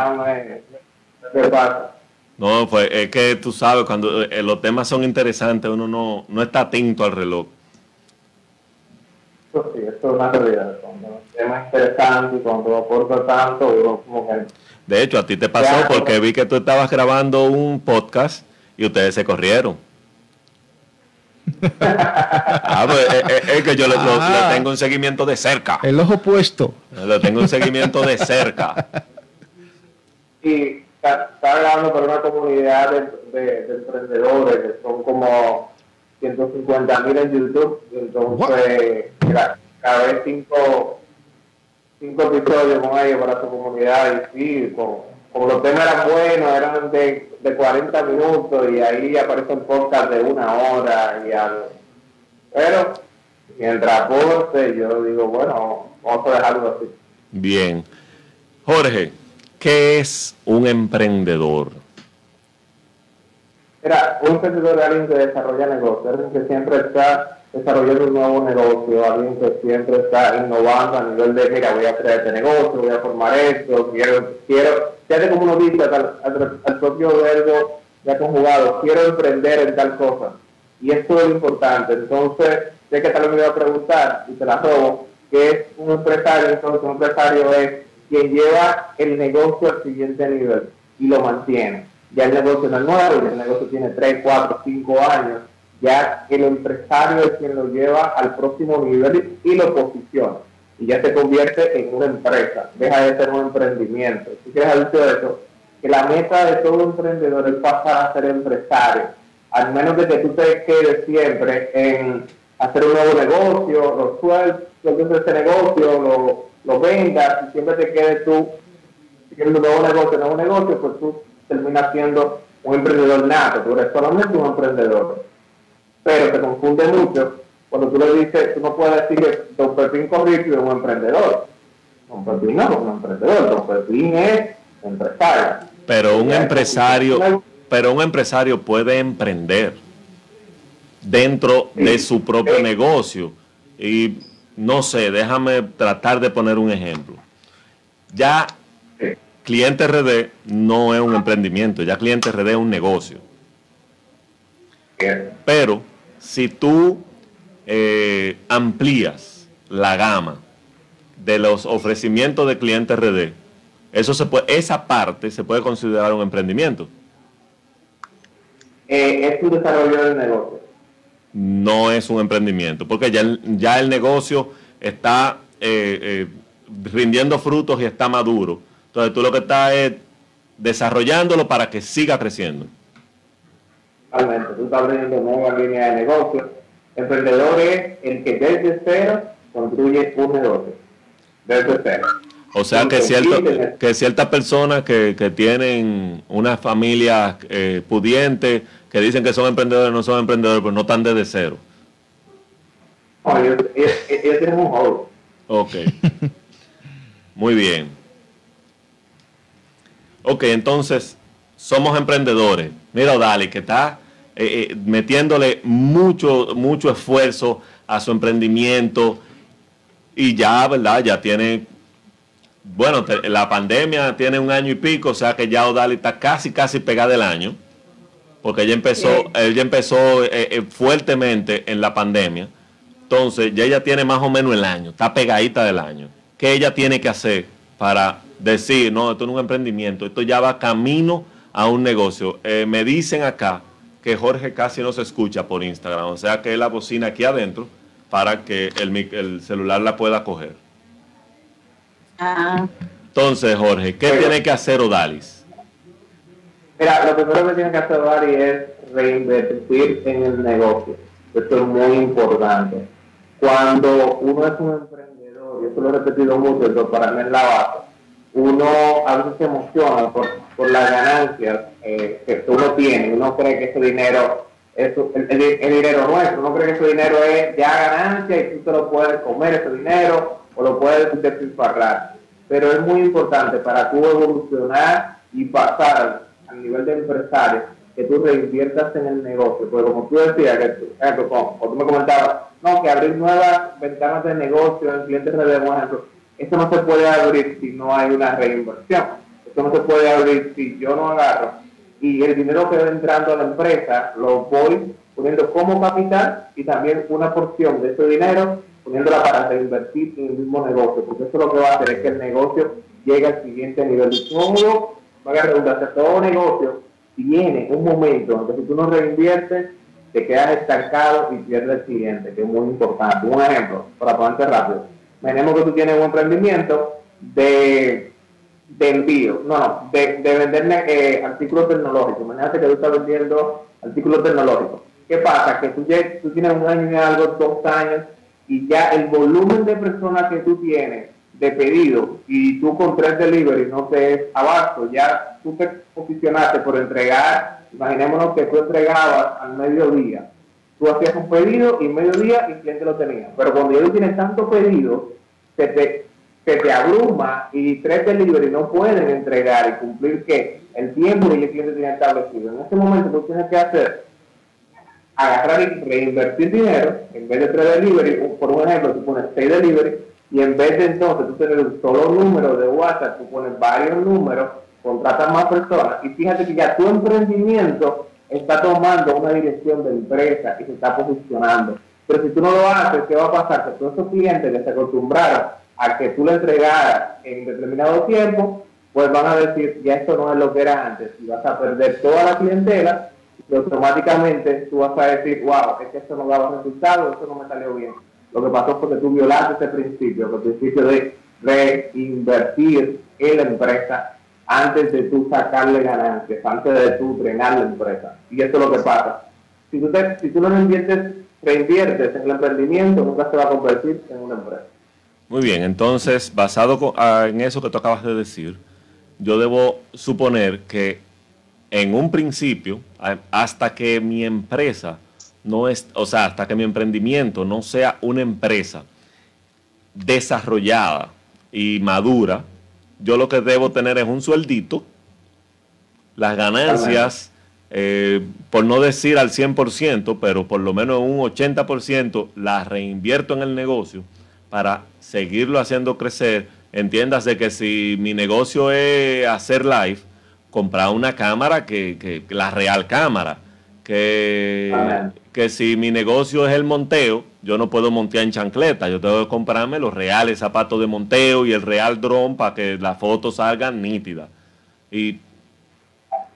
¿qué pasa? No, pues es que tú sabes, cuando eh, los temas son interesantes, uno no, no está atento al reloj. Eso sí, esto es una realidad tema interesante y cuando aporta tanto, uno como que... De hecho, a ti te pasó porque vi que tú estabas grabando un podcast y ustedes se corrieron. Ah, pues, es, eh, eh, es, que yo le, ah. tengo un seguimiento de cerca. El ojo puesto. Le tengo un seguimiento de cerca. Y está, hablando por una comunidad de, de, emprendedores que son como 150 mil en YouTube. Entonces, cada vez cinco cinco episodios con ellos para su comunidad y sí, como los temas eran buenos, eran de, de 40 minutos y ahí aparece un podcast de una hora y algo. Pero mientras aporte, yo digo, bueno, vamos a dejarlo así. Bien. Jorge, ¿qué es un emprendedor? Mira, un emprendedor es alguien que desarrolla negocios, alguien que siempre está desarrollando un nuevo negocio, alguien que siempre está innovando a nivel de, mira, voy a crear este negocio, voy a formar esto, quiero, quiero, ya como uno dice al, propio verbo ya conjugado, quiero emprender en tal cosa. Y esto es importante. Entonces, sé que tal vez me voy a preguntar, y te la robo, que es un empresario, entonces un empresario es quien lleva el negocio al siguiente nivel y lo mantiene. Ya el negocio no es nuevo, ya el negocio tiene 3, 4, 5 años ya el empresario es quien lo lleva al próximo nivel y lo posiciona. Y ya se convierte en una empresa, deja de ser un emprendimiento. ¿Qué quieres de eso? Que la meta de todo emprendedor es pasar a ser empresario, al menos de que tú te quedes siempre en hacer un nuevo negocio, lo sueltos de ese negocio, lo, lo vendas y siempre te quedes tú, si quieres un nuevo negocio, nuevo negocio, pues tú terminas siendo un emprendedor nato, tú eres solamente un emprendedor pero te confunde mucho cuando tú le dices, tú no puedes decir que Don Pepín Corrico es un emprendedor. Don Pepín no es un emprendedor, Don Pepín es empresario. Pero un empresario, pero un empresario puede emprender dentro de su propio negocio. Y no sé, déjame tratar de poner un ejemplo. Ya Cliente RD no es un emprendimiento, ya Cliente RD es un negocio. Pero si tú eh, amplías la gama de los ofrecimientos de cliente RD, eso se puede, esa parte se puede considerar un emprendimiento. Eh, es un desarrollo del negocio. No es un emprendimiento, porque ya, ya el negocio está eh, rindiendo frutos y está maduro. Entonces tú lo que estás es desarrollándolo para que siga creciendo. Realmente, tú estás abriendo nuevas líneas de negocio. Emprendedor es el que desde cero construye un negocio. Desde cero. O sea que, cierto, que ciertas personas que, que tienen una familia eh, pudiente, que dicen que son emprendedores, no son emprendedores, pero no están desde cero. No, ellos, ellos, ellos tienen un hobby. Ok. Muy bien. Ok, entonces, somos emprendedores. Mira, Dali, que está eh, eh, metiéndole mucho, mucho esfuerzo a su emprendimiento y ya, ¿verdad? Ya tiene bueno, te- la pandemia tiene un año y pico, o sea que ya Odali está casi, casi pegada del año, porque ella empezó, Sí. ella empezó eh, eh, fuertemente en la pandemia, entonces ya ella tiene más o menos el año, está pegadita del año. ¿Qué ella tiene que hacer para decir, no, esto no es un emprendimiento, esto ya va camino a un negocio? Eh, me dicen acá que Jorge casi no se escucha por Instagram, o sea que es la bocina aquí adentro para que el, mic- el celular la pueda coger. Ah, Entonces, Jorge, ¿qué tiene que hacer Odalis? Mira, lo primero que tienes que hacer, Dari, es reinvertir en el negocio. Esto es muy importante. Cuando uno es un emprendedor, y esto lo he repetido mucho, pero para mí es la base, uno a veces se emociona por, por las ganancias eh, que uno tiene. Uno cree que ese dinero es el, el- dinero nuestro. Uno cree que ese dinero es ya ganancia y tú te lo puedes comer ese dinero o lo puedes despilfarrar. Pero es muy importante para tú evolucionar y pasar al nivel de empresario que tú reinviertas en el negocio. Porque como tú decías, que tú, como, como tú me comentabas, no, que abrir nuevas ventanas de negocio en clientes por ejemplo, eso no se puede abrir si no hay una reinversión. Eso no se puede abrir si yo no agarro y el dinero que va entrando a la empresa lo voy poniendo como capital y también una porción de ese dinero poniéndola para reinvertir en el mismo negocio, porque eso lo que va a hacer es que el negocio llegue al siguiente nivel. Y todo, la redundancia, todo negocio tiene un momento en que si tú no reinviertes, te quedas estancado y pierdes el siguiente, que es muy importante. Un ejemplo, para ponerte rápido. Imaginemos que tú tienes un emprendimiento de de envío, no, no, de, de vender eh, artículos tecnológicos. Imagínate que tú estás vendiendo artículos tecnológicos. ¿Qué pasa? Que tú, tú tienes un año y algo, dos años, y ya el volumen de personas que tú tienes de pedido y tú con tres delivery no te es abasto, ya tú te posicionaste por entregar, imaginémonos que tú entregabas al mediodía, tú hacías un pedido y mediodía el cliente lo tenía, pero cuando ya tú tienes tanto pedido, se te, se te abruma y tres delivery no pueden entregar y cumplir que el tiempo que el cliente tiene establecido. En ese momento tú tienes que hacer agarrar y reinvertir dinero, en vez de tres delivery, por un ejemplo, tú pones seis delivery, y en vez de entonces tú tener un solo número de WhatsApp, tú pones varios números, contratas más personas, y fíjate que ya tu emprendimiento está tomando una dirección de empresa y se está posicionando. Pero si tú no lo haces, ¿qué va a pasar? Que todos esos clientes que se acostumbraron a que tú le entregaras en determinado tiempo, pues van a decir, ya esto no es lo que era antes, y vas a perder toda la clientela y automáticamente tú vas a decir, wow, es que esto no daba resultado, esto no me salió bien. Lo que pasó fue que tú violaste ese principio, el principio de reinvertir en la empresa antes de tú sacarle ganancias, antes de tú drenar la empresa. Y eso es lo que pasa. Si tú, te- si tú no reinviertes, reinviertes en el emprendimiento, nunca se va a convertir en una empresa. Muy bien, entonces, basado ah, en eso que tú acabas de decir, yo debo suponer que en un principio, hasta que mi empresa no es, o sea, hasta que mi emprendimiento no sea una empresa desarrollada y madura, yo lo que debo tener es un sueldito, las ganancias, eh, por no decir al 100%, pero por lo menos un 80% las reinvierto en el negocio para seguirlo haciendo crecer. Entiéndase que si mi negocio es hacer live, comprar una cámara que, que- que la real cámara. Que, Amén. que si mi negocio es el monteo, yo no puedo montear en chancleta, yo tengo que comprarme los reales zapatos de monteo y el real dron para que las fotos salgan nítidas. Y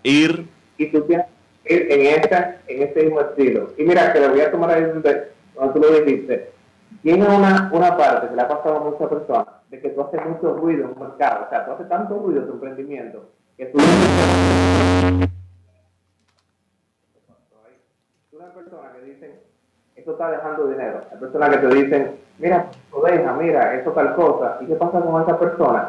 ir y tú tienes que ir en, esta, en este mismo estilo. Y mira, que le voy a tomar ahí donde tú lo dijiste. Tiene una, una parte que le ha pasado a muchas personas, de que tú haces mucho ruido en un mercado. O sea, tú haces tanto ruido en tu emprendimiento que tú... personas que dicen, esto está dejando dinero. Hay personas que te dicen, mira, lo deja, mira, eso tal cosa. ¿Y qué pasa con esas personas?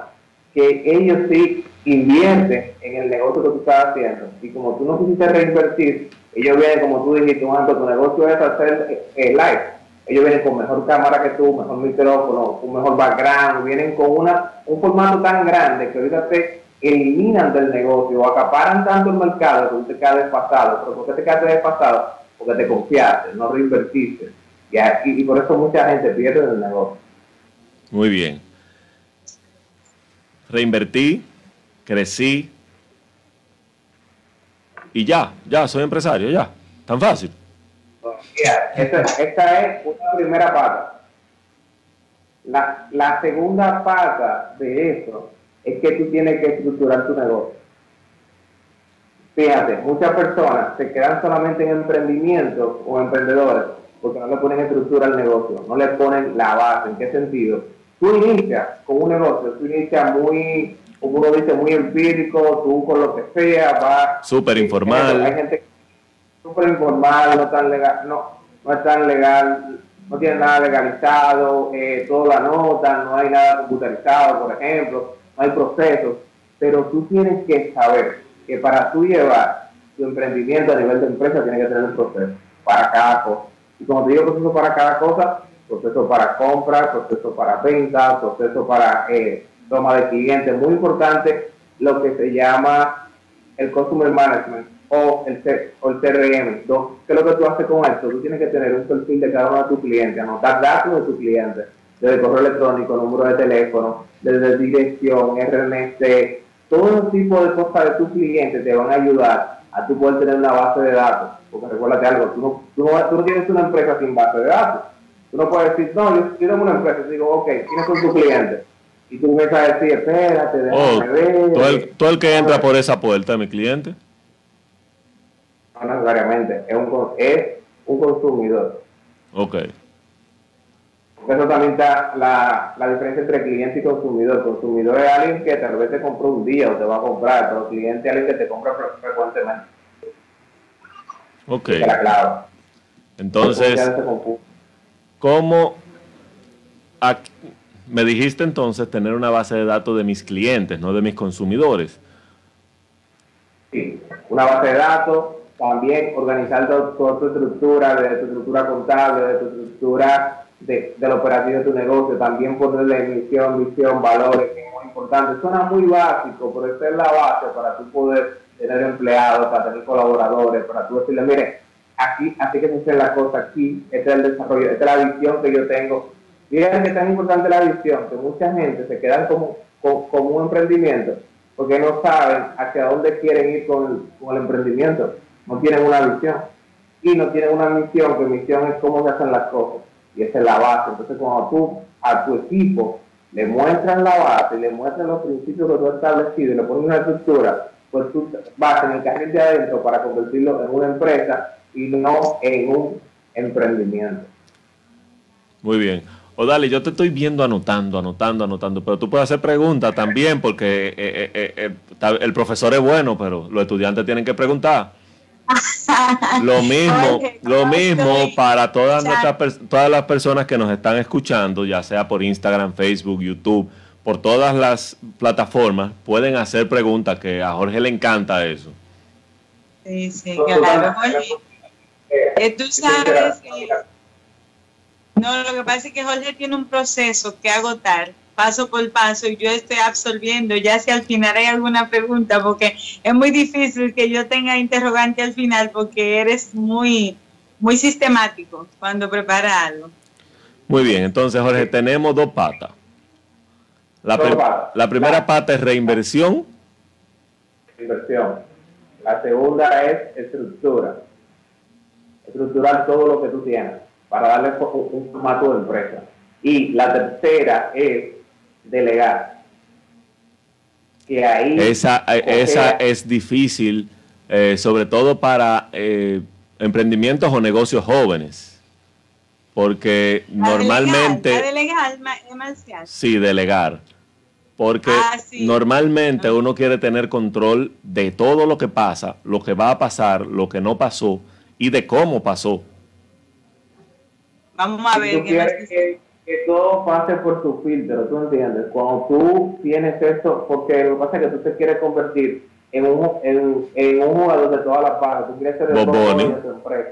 Que ellos sí invierten en el negocio que tú estás haciendo. Y como tú no quisiste reinvertir, ellos vienen, como tú dijiste, un tu negocio es hacer el live. Ellos vienen con mejor cámara que tú, mejor micrófono, un mejor background, vienen con una, un formato tan grande que ahorita te eliminan del negocio o acaparan tanto el mercado que tú te quedas desfasado. ¿Pero por qué te quedas desfasado? Porque te confiaste, no reinvertiste. Y, y por eso mucha gente pierde el negocio. Muy bien. Reinvertí, crecí y ya, ya soy empresario, ya. Tan fácil. esta, es una primera pata. La, la segunda pata de eso es que tú tienes que estructurar tu negocio. Fíjate, muchas personas se quedan solamente en emprendimiento o emprendedores porque no le ponen estructura al negocio, no le ponen la base. ¿En qué sentido? Tú inicias con un negocio, tú inicias muy, como uno dice, muy empírico, tú con lo que sea, vas... Súper informal. Hay gente súper informal, no tan legal, no, no es tan legal, no tiene nada legalizado, eh, todo la nota, no hay nada computarizado, por ejemplo hay procesos, pero tú tienes que saber que para tú llevar tu emprendimiento a nivel de empresa tienes que tener un proceso para cada cosa. Y como te digo proceso para cada cosa, proceso para compra, proceso para venta, proceso para eh, toma de clientes, muy importante lo que se llama el Customer Management o el, o el CRM. ¿Qué es lo que tú haces con esto? Tú tienes que tener un perfil de cada uno de tus clientes, anotar datos de tus clientes, desde correo electrónico, número de teléfono, desde dirección, RMC, todo tipo de cosas de tus clientes te van a ayudar a tú poder tener una base de datos. Porque recuérdate algo, tú no, tú no, tienes una empresa sin base de datos. Tú no puedes decir, no, yo, tengo una empresa, y digo, ok, ¿quiénes son tus clientes? Y tú me vas a decir, espérate, déjame oh, ver. Todo el, todo el que entra por esa puerta, mi cliente. No necesariamente, es un, es un consumidor. Ok. Eso también está la, la, diferencia entre cliente y consumidor. El consumidor es alguien que tal vez te compró un día o te va a comprar, pero el cliente es alguien que te compra frecuentemente. Ok. Entonces, ¿cómo me dijiste entonces tener una base de datos de mis clientes, no de mis consumidores? Sí, una base de datos, también organizar toda tu estructura, de tu estructura contable, de tu estructura de, del operativo de tu negocio, también ponerle misión, visión, valores, que es muy importante. Suena muy básico, pero esta es la base para tú poder tener empleados, para tener colaboradores, para tú decirle, mire, aquí, así que se hace la cosa aquí, este es el desarrollo, esta es la visión que yo tengo. Miren que tan importante la visión, que mucha gente se queda como, como, un emprendimiento, porque no saben hacia dónde quieren ir con, con el emprendimiento, no tienen una visión y no tienen una misión, que misión es cómo se hacen las cosas y esa es la base. Entonces, cuando tú a tu equipo le muestras la base, le muestras los principios que tú has establecido y le pones una estructura, pues tú vas en el carril de adentro para convertirlo en una empresa y no en un emprendimiento. Muy bien. O dale, yo te estoy viendo anotando, anotando, anotando, pero tú puedes hacer preguntas también porque eh, eh, eh, el profesor es bueno, pero los estudiantes tienen que preguntar. Lo mismo, lo mismo para todas nuestras todas las personas que nos están escuchando, ya sea por Instagram, Facebook, YouTube, por todas las plataformas, pueden hacer preguntas que a Jorge le encanta eso. Sí, sí, claro. Eh, tú sabes que no, lo que pasa es que Jorge tiene un proceso que agotar paso por paso y yo estoy absorbiendo ya si al final hay alguna pregunta porque es muy difícil que yo tenga interrogante al final porque eres muy muy sistemático cuando prepara algo. Muy bien, entonces Jorge, tenemos dos patas. La, la primera pata es reinversión. Inversión. La segunda es estructura. Estructurar todo lo que tú tienes para darle un formato de empresa. Y la tercera es delegar. Que ahí, esa, eh, esa es difícil, eh, sobre todo para eh, emprendimientos o negocios jóvenes. Porque normalmente... Delegar, sí, delegar. Porque ah, normalmente uno quiere tener control de todo lo que pasa, lo que va a pasar, lo que no pasó, y de cómo pasó. Vamos a ver. Tú quieres que, que, todo pase por tu filtro, ¿tú entiendes? Cuando tú tienes esto, porque lo que pasa es que tú te quieres convertir en un, en, en un jugador de todas las partes, tú quieres ser el Boboni. de tu empresa.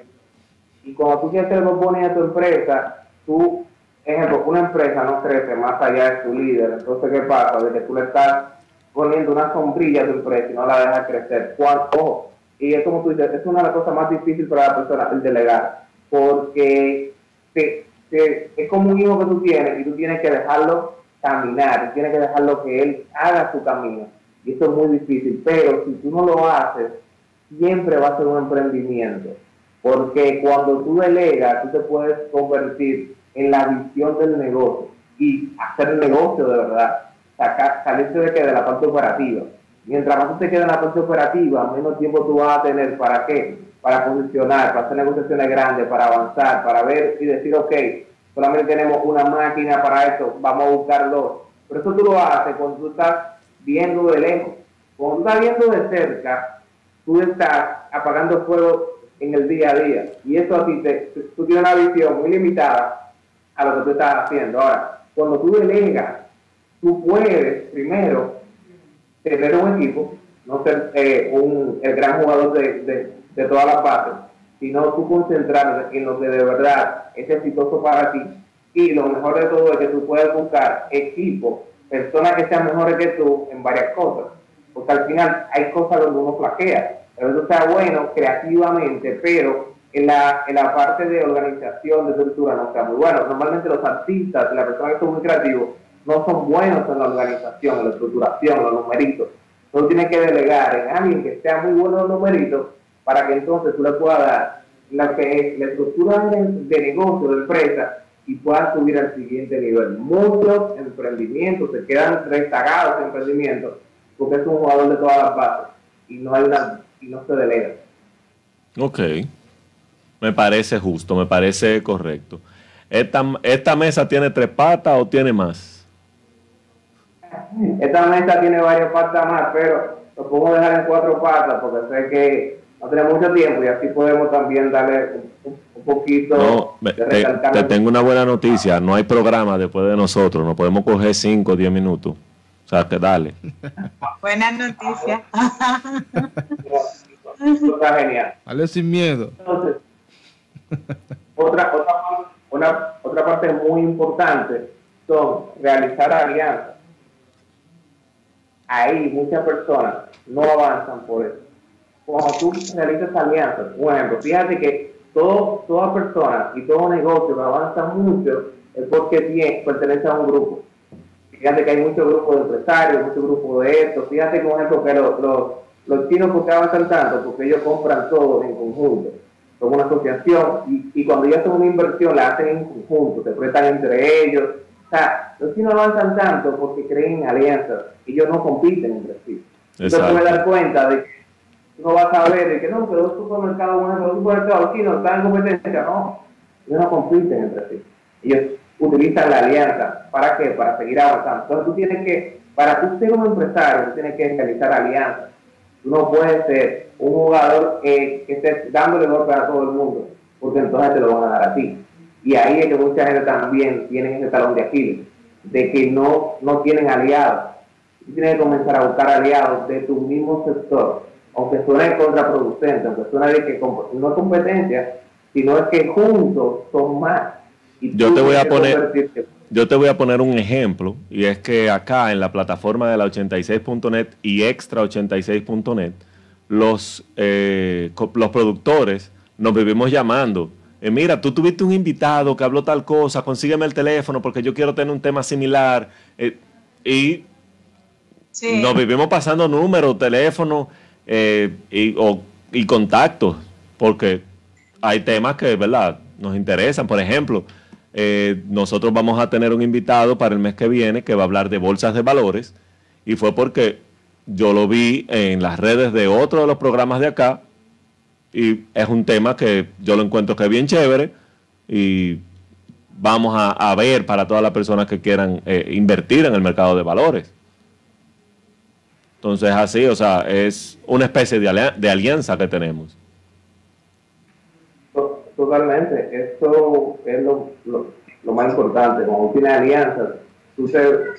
Y cuando tú quieres ser el Boboni de tu empresa, tú, ejemplo, una empresa no crece más allá de su líder. Entonces, ¿qué pasa? De que tú le estás poniendo una sombrilla a tu empresa y no la dejas crecer. ¿Cuánto? Y es como tú dices, es una de las cosas más difíciles para la persona, el delegar. Porque te, es como un hijo que tú tienes y tú tienes que dejarlo caminar, tú tienes que dejarlo que él haga su camino. Y eso es muy difícil, pero si tú no lo haces, siempre va a ser un emprendimiento. Porque cuando tú delegas, tú te puedes convertir en la visión del negocio y hacer negocio de verdad, sacar, salirse de, que de la parte operativa. Mientras más tú te quedas en la parte operativa, menos tiempo tú vas a tener para qué, para posicionar, para hacer negociaciones grandes, para avanzar, para ver y decir, ok, solamente tenemos una máquina para esto, vamos a buscar dos. Pero eso tú lo haces cuando tú estás viendo de lejos. Cuando tú estás viendo de cerca, tú estás apagando fuego en el día a día. Y eso a ti, te, tú tienes una visión muy limitada a lo que tú estás haciendo. Ahora, cuando tú delegas, tú puedes primero tener un equipo, no ser eh, un, el gran jugador de, de todas las partes, sino tú concentrarte en lo que de verdad es exitoso para ti. Y lo mejor de todo es que tú puedes buscar equipos, personas que sean mejores que tú en varias cosas. Porque al final hay cosas donde uno flaquea. Pero eso está bueno creativamente, pero en la, en la parte de organización, de estructura, no está muy bueno. Normalmente los artistas, las personas que son muy creativos, no son buenos en la organización, en la estructuración, en los numeritos. Tú tienes que delegar en alguien que sea muy bueno en los numeritos para que entonces tú le puedas dar la, que es la estructura de, negocio, de empresa, y puedas subir al siguiente nivel. Muchos emprendimientos se quedan rezagados en emprendimientos porque es un jugador de todas las bases y no hay una, y no se delega. Ok. Me parece justo, me parece correcto. ¿Esta, esta mesa tiene tres patas o tiene más? Esta mesa tiene varias patas más, pero lo podemos dejar en cuatro patas porque sé que no tenemos mucho tiempo y así podemos también darle un, un poquito No, me- de te, te tengo una buena noticia. No hay programa después de nosotros. Nos podemos coger 5 o 10 minutos. O sea, que dale. Buenas noticias. Eso está genial. Dale sin miedo. Entonces, otra, otra, una, otra parte muy importante son realizar alianzas. Ahí muchas personas no avanzan por eso. Cuando tú realizas alianzas, por ejemplo, fíjate que todo, toda persona y todo negocio que avanza mucho es porque tiene, pertenece a un grupo. Fíjate que hay muchos grupos de empresarios, muchos grupos de esto. Fíjate, por ejemplo, que los, los, los chinos porque avanzan tanto, porque ellos compran todo en conjunto. Son una asociación y, y cuando ellos hacen una inversión la hacen en conjunto, se prestan entre ellos. O sea, los chinos avanzan tanto porque creen en alianzas. Ellos no compiten entre sí. Exacto. puedes dar cuenta de que no vas a ver de que no, pero los supermercados, bueno, los supermercados chinos están en competencia. No, ellos no compiten entre sí. Ellos utilizan la alianza. ¿Para qué? Para seguir avanzando. Entonces tú tienes que, para tú ser un empresario, tú tienes que realizar alianzas. Tú no puedes ser un jugador que esté dándole golpe a todo el mundo, porque entonces te lo van a dar a ti. Y ahí es que mucha gente también tiene ese talón de Aquiles, de que no, no tienen aliados. Tú tienes que comenzar a buscar aliados de tu mismo sector, aunque suene contraproducente, aunque suene de que no es competencia, sino es que juntos son más. Y Yo te voy a poner- Yo te voy a poner un ejemplo, y es que acá en la plataforma de la 86.net y extra 86.net, los, eh, los productores nos vivimos llamando. Eh, mira, tú tuviste un invitado que habló tal cosa, consígueme el teléfono porque yo quiero tener un tema similar. Eh, y Sí. nos vivimos pasando números, teléfonos eh, y, o- y contactos, porque hay temas que, ¿verdad?, nos interesan. Por ejemplo, eh, nosotros vamos a tener un invitado para el mes que viene que va a hablar de bolsas de valores, y fue porque yo lo vi en las redes de otro de los programas de acá, y es un tema que yo lo encuentro que es bien chévere, y vamos a, a ver para todas las personas que quieran eh, invertir en el mercado de valores. Entonces, así, o sea, es una especie de, de alianza que tenemos. totalmente. Esto es lo, lo, más importante. Cuando tienes alianzas, tú,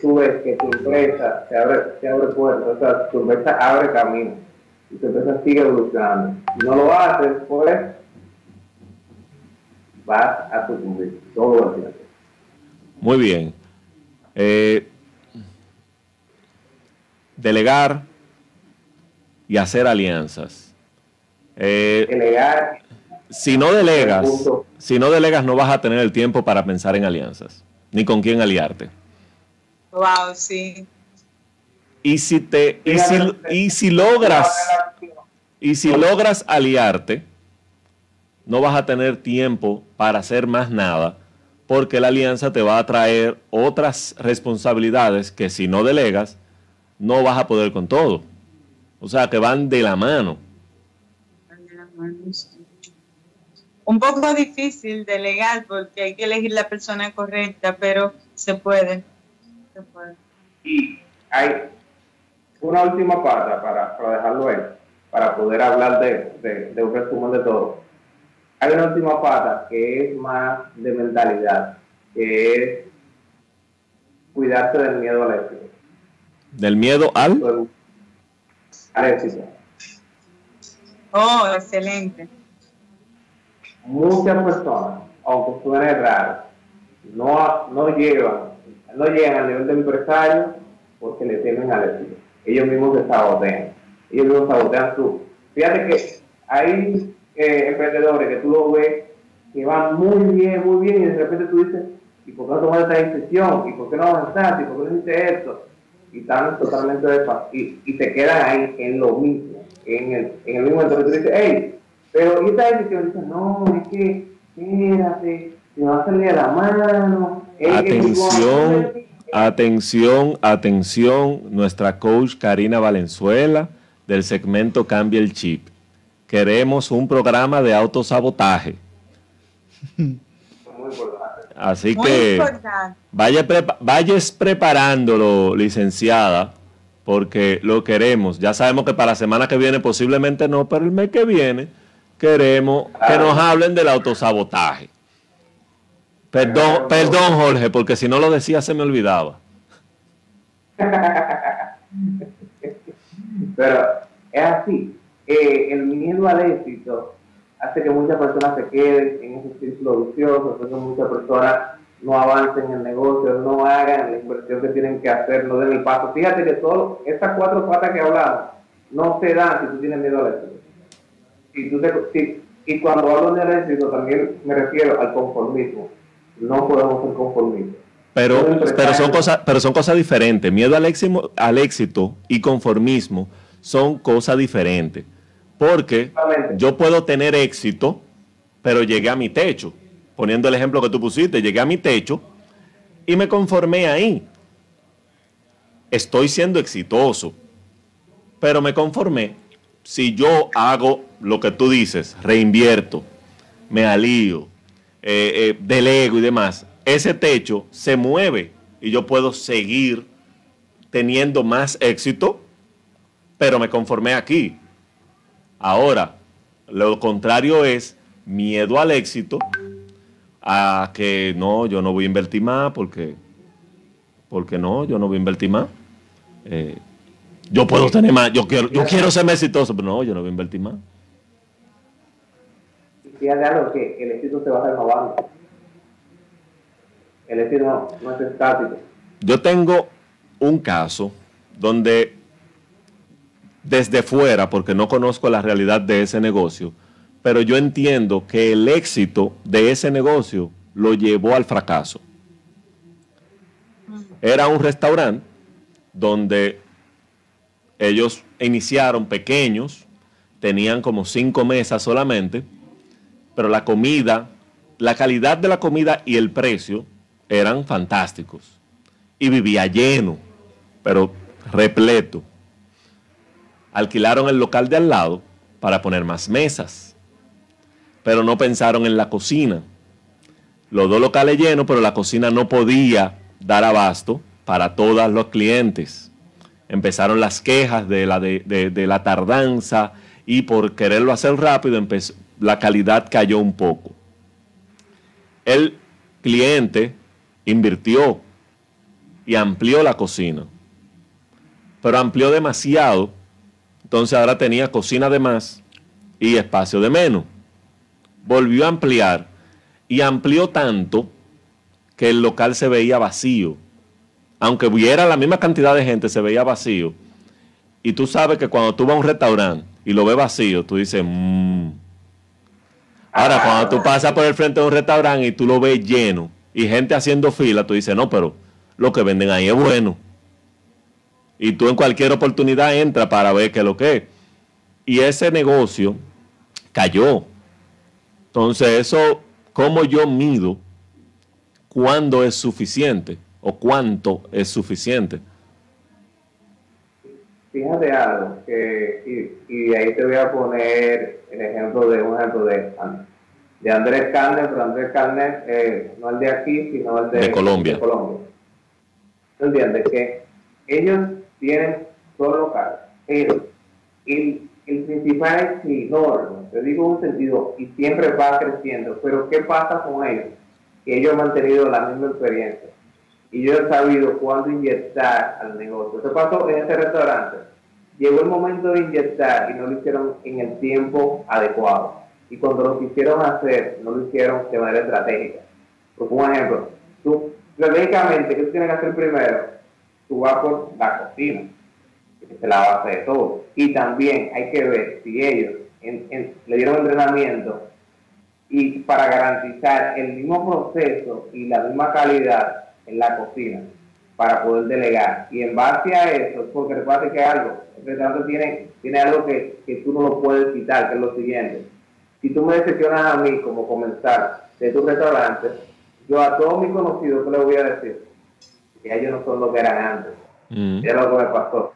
tú ves que tu empresa se abre, se abre puertas, o sea, tu empresa abre camino y tu empresa sigue evolucionando. Si no lo haces, pues vas a sucumbir. Todo lo Muy bien. Eh, delegar y hacer alianzas. Eh, delegar. Si no delegas, si no delegas, no vas a tener el tiempo para pensar en alianzas, ni con quién aliarte. Wow, sí. Y si te, y si, y si logras, y si logras aliarte, no vas a tener tiempo para hacer más nada, porque la alianza te va a traer otras responsabilidades que si no delegas, no vas a poder con todo. O sea, que van de la mano. Un poco difícil delegar porque hay que elegir la persona correcta, pero se puede. Se puede. Y hay una última pata para, dejarlo ahí, para poder hablar de, de un resumen de todo. Hay una última pata que es más de mentalidad, que es cuidarse del miedo al éxito. ¿Del miedo al? Oh, excelente. Muchas personas, aunque suene raro, no, no llevan, no llegan al nivel de empresario porque le temen al éxito. Ellos mismos se sabotean. Ellos mismos sabotean su. Fíjate que hay eh, emprendedores que tú lo ves que van muy bien, muy bien, y de repente tú dices, ¿y por qué no tomar esta decisión? ¿Y por qué no avanzar? ¿Y por qué no hiciste esto? Y están totalmente de y, y te quedan ahí en lo mismo, en el, en el mismo momento tú dices, hey, pero ¿y esta decisión? Dices, no, es que, espérate, se va a salir de la mano. Atención, atención, atención, nuestra coach Karina Valenzuela del segmento Cambia el Chip queremos un programa de autosabotaje. Así que vaya vayas preparándolo, licenciada, porque lo queremos. Ya sabemos que para la semana que viene posiblemente no, pero el mes que viene queremos que nos hablen del autosabotaje. Perdón, perdón Jorge, porque si no lo decía se me olvidaba. Pero es así el miedo al éxito hace que muchas personas se queden en ese círculo vicioso, hace que muchas personas no avancen en el negocio, no hagan la inversión que tienen que hacer, no den el paso. Fíjate que todas estas cuatro patas que hablamos no se dan si tú tienes miedo al éxito. Y, tú y cuando hablo del éxito también me refiero al conformismo. No podemos ser conformistas. Pero, pero, son cosas, pero son cosas diferentes. Miedo al éxito, al éxito y conformismo son cosas diferentes. Porque yo puedo tener éxito, pero llegué a mi techo. Poniendo el ejemplo que tú pusiste, llegué a mi techo y me conformé ahí. Estoy siendo exitoso, pero me conformé. Si yo hago lo que tú dices, reinvierto, me alío, eh, eh, delego y demás, ese techo se mueve y yo puedo seguir teniendo más éxito pero me conformé aquí. Ahora, lo contrario es miedo al éxito, a que no, yo no voy a invertir más porque, porque no, yo no voy a invertir más. Eh, yo puedo tener más, yo quiero, yo quiero ser más exitoso, pero no, yo no voy a invertir más. Fíjate algo que el éxito se va renovando. El éxito no, no es estático. Yo tengo un caso donde desde fuera, porque no conozco la realidad de ese negocio, pero yo entiendo que el éxito de ese negocio lo llevó al fracaso. Era un restaurante donde ellos iniciaron pequeños, tenían como cinco mesas solamente, pero la comida, la calidad de la comida y el precio eran fantásticos. Y vivía lleno, pero repleto alquilaron el local de al lado para poner más mesas, pero no pensaron en la cocina. Los dos locales llenos, pero la cocina no podía dar abasto para todos los clientes. Empezaron las quejas de la, tardanza y por quererlo hacer rápido la calidad cayó un poco. el cliente invirtió y amplió la cocina. Pero amplió demasiado. Entonces ahora tenía cocina de más y espacio de menos. Volvió a ampliar y amplió tanto que el local se veía vacío. Aunque hubiera la misma cantidad de gente, se veía vacío. Y tú sabes que cuando tú vas a un restaurante y lo ves vacío, tú dices, mmm. Ahora, cuando tú pasas por el frente de un restaurante y tú lo ves lleno y gente haciendo fila, tú dices, no, pero lo que venden ahí es bueno. Y tú en cualquier oportunidad entras para ver qué es lo que es. Y ese negocio cayó. Entonces, eso, ¿cómo yo mido cuándo es suficiente o cuánto es suficiente? Fíjate algo, que, y, ahí te voy a poner el ejemplo de un ejemplo de, de Andrés Carnes, pero Andrés Carnes eh, no el de aquí, sino el de, Colombia. De Colombia. ¿Entiendes? Que ellos tienen dos locales, pero el, el principal es enorme, te digo un sentido, y siempre va creciendo, pero ¿qué pasa con ellos? Que ellos han mantenido la misma experiencia y yo he sabido cuándo inyectar al negocio. Eso pasó en ese restaurante. Llegó el momento de inyectar y no lo hicieron en el tiempo adecuado. Y cuando lo quisieron hacer, no lo hicieron de manera estratégica. Por un ejemplo, tú, estratégicamente, ¿qué tú tienes que hacer primero? Tú vas por la cocina, que es la base de todo. Y también hay que ver si ellos le dieron entrenamiento y para garantizar el mismo proceso y la misma calidad en la cocina para poder delegar. Y en base a eso, porque recuerda que algo, el restaurante tiene, tiene algo que, que, tú no lo puedes quitar, que es lo siguiente. Si tú me decepcionas a mí como comenzar de tu restaurante, yo a todos mis conocidos te les voy a decir que ellos no son lo que eran antes. Mm. Es lo que me pasó.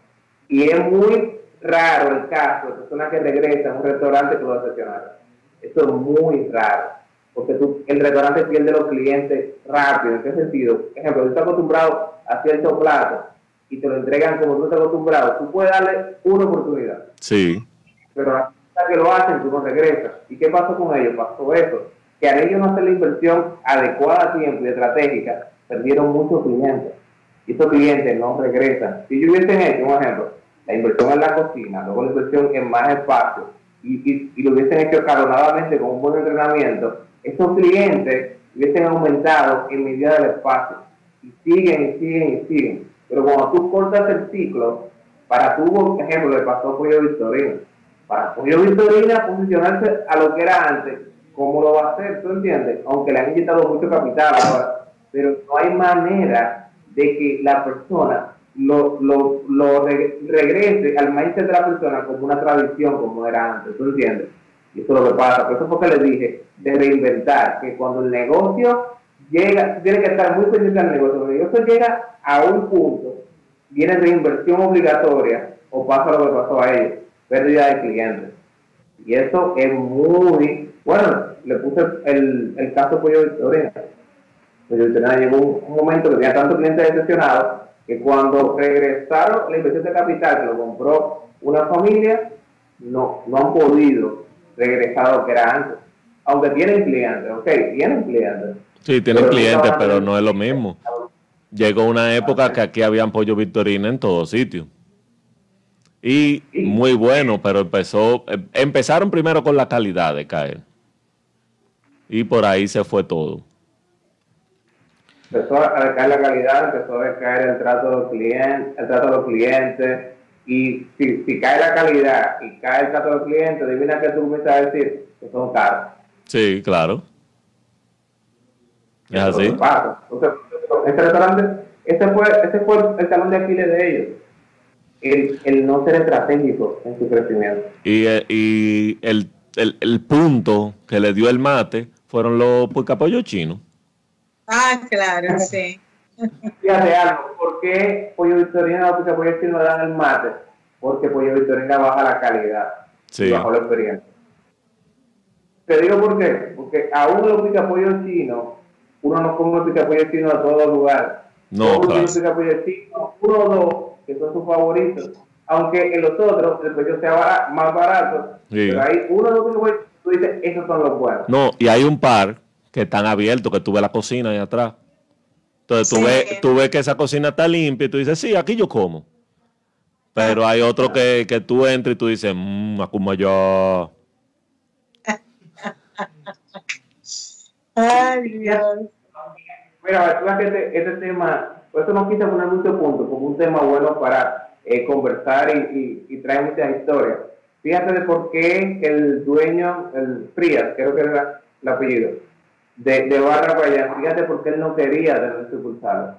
Y es muy raro el caso de personas que regresan a un restaurante que lo decepcionaron. Eso es muy raro porque tú, el restaurante pierde los clientes rápido. ¿En qué sentido? Por ejemplo, tú estás acostumbrado a cierto plato y te lo entregan como tú estás acostumbrado, tú puedes darle una oportunidad. Sí. Pero hasta que lo hacen, tú no regresas. ¿Y qué pasó con ellos? Pasó eso, que al ellos no hacer la inversión adecuada a tiempo y estratégica, perdieron muchos clientes. Y esos clientes no regresan. Si yo hubiesen hecho, un ejemplo, la inversión en la cocina, luego la inversión en más espacio, y, y, lo hubiesen hecho escalonadamente con un buen entrenamiento, esos clientes hubiesen aumentado en medida del espacio y siguen y siguen y siguen. Pero cuando tú cortas el ciclo, para tu, ejemplo, le pasó a Pollo Victorino. Para Pollo Victorina posicionarse a lo que era antes, ¿cómo lo va a hacer? ¿Tú entiendes? Aunque le han inyectado mucho capital ahora, pero no hay manera de que la persona lo, lo, lo regrese al mindset de la persona como una tradición, como era antes. ¿Tú entiendes? Y eso es lo que pasa. Por eso fue que le dije de reinventar, que cuando el negocio llega, tiene que estar muy pendiente del negocio. Cuando el negocio llega a un punto, viene de inversión obligatoria o pasa lo que pasó a ellos, pérdida de clientes. Y eso es muy, bueno, le puse el, el caso Pollo Victoria. Victoria llegó un, momento que tenía tantos clientes decepcionados que cuando regresaron la inversión de capital que lo compró una familia, no, no han podido regresar a lo que era antes. Aunque tienen clientes, ok, tienen clientes. Sí, tienen clientes, pero no es lo mismo. Llegó una época que aquí habían pollo victorina en todos sitios. Y muy bueno, pero empezó, em, empezaron primero con la calidad de caer. Y por ahí se fue todo. Empezó a decaer la calidad, empezó a decaer el trato de los clientes, el trato de los clientes, y si, cae la calidad y cae el trato del cliente, adivina que tú me estás a decir que son caros. Sí, claro. Es así. Entonces, este restaurante, este fue, este fue el talón de Aquiles de ellos. El, el, no ser estratégico en su crecimiento. Y, eh, y el, el, el, punto que le dio el mate fueron los puercapollos chinos. Ah, claro, sí. Fíjate algo, ¿por qué Pollo Victorina o Pollo Chino le dan el mate? Porque Pollo Victorina baja la calidad, sí. baja la experiencia. Te digo por qué, porque aún los picapollos chinos, uno no come los picapollos chinos a todo lugar. No, claro. Los picapollos chinos, uno o dos, que son sus favoritos. Aunque en los otros el precio sea barato, más barato, sí. pero hay uno o dos picapollos tú dices, esos son los buenos. No, y hay un par que están abiertos, que tú ves la cocina ahí atrás. Entonces tú, Sí. ves, tú ves que esa cocina está limpia y tú dices, sí, aquí yo como. Pero hay otro que, que tú entras y tú dices, mmm, allá. Ay, Dios. Mira, tú este, este tema, por eso no quise poner muchos puntos, como un tema bueno para eh, conversar y, y, y traer muchas historias. Fíjate de por qué el dueño, el Frías, creo que era el apellido, de, de Barra Payán, fíjate por qué él no quería tener sucursales.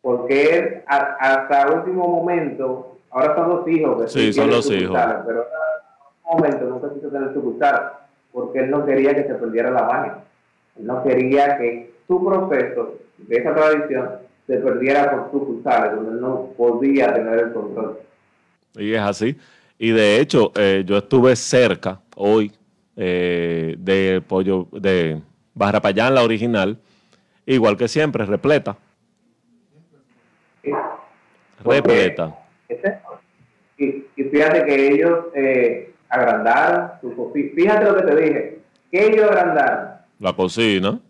Porque él, a- hasta el último momento, ahora son los hijos. que Sí, son quieren los hijos. Pero hasta el último momento nunca quiso tener sucursales, porque él no quería que se perdiera la magia. Él no quería que su proceso de esa tradición se perdiera por sucursales, donde él no podía tener el control. Y es así. Y de hecho, eh, yo estuve cerca hoy eh, de pollo de Barra Payán, la original, igual que siempre, repleta. Repleta. eso. Y, y fíjate que ellos eh, agrandaron su cocina. Fíjate lo que te dije, que ellos agrandaron La cocina.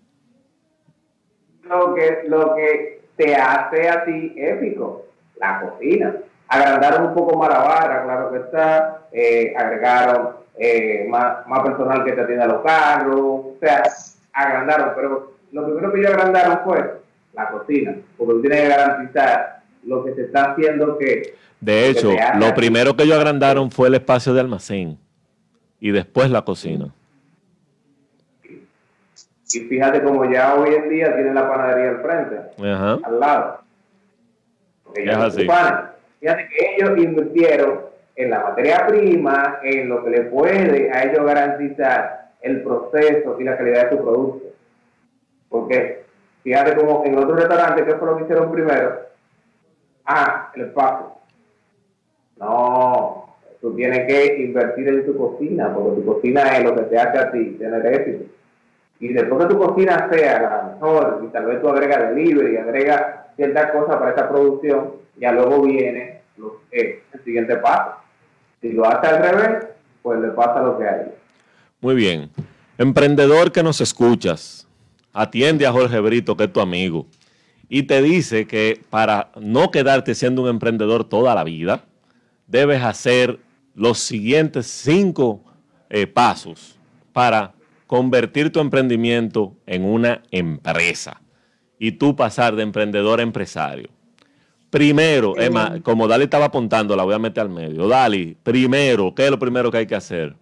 lo que, lo que te hace a ti épico, la cocina. Agrandaron un poco más la barra, claro que está, eh, agregaron eh, más, más personal que te atienda los carros, o sea, agrandaron, pero lo primero que ellos agrandaron fue la cocina, porque tú tienes que garantizar lo que se está haciendo que... De hecho, lo primero que ellos agrandaron fue el espacio de almacén y después la cocina. Y fíjate como ya hoy en día tienen la panadería al frente. Ajá. al lado. Porque ellos Es así. Fíjate que ellos invirtieron en la materia prima, en lo que le puede a ellos garantizar el proceso y la calidad de su producto. Porque fíjate como en otros restaurantes, ¿qué fue lo que hicieron primero? Ah, el espacio. No, tú tienes que invertir en tu cocina, porque tu cocina es lo que te hace a ti tener éxito. Y después que tu cocina sea la mejor, y tal vez tú agregas delivery, agregas ciertas cosas para esta producción, ya luego viene lo- eh, el siguiente paso. Si lo hace al revés, pues le pasa lo que hay. Muy bien. Emprendedor que nos escuchas, atiende a Jorge Brito, que es tu amigo, y te dice que para no quedarte siendo un emprendedor toda la vida, debes hacer los siguientes cinco eh, pasos para convertir tu emprendimiento en una empresa y tú pasar de emprendedor a empresario. Primero, Emma, como Dali estaba apuntando, la voy a meter al medio. Dali, primero, ¿qué es lo primero que hay que hacer?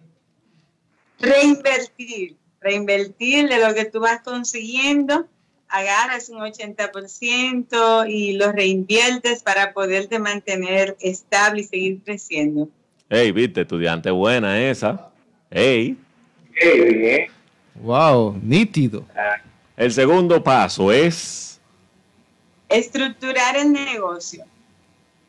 Reinvertir, reinvertir de lo que tú vas consiguiendo, agarras un 80% y lo reinviertes para poderte mantener estable y seguir creciendo. Hey, viste, estudiante buena esa. Hey. Wow, nítido. El segundo paso es Estructurar el negocio.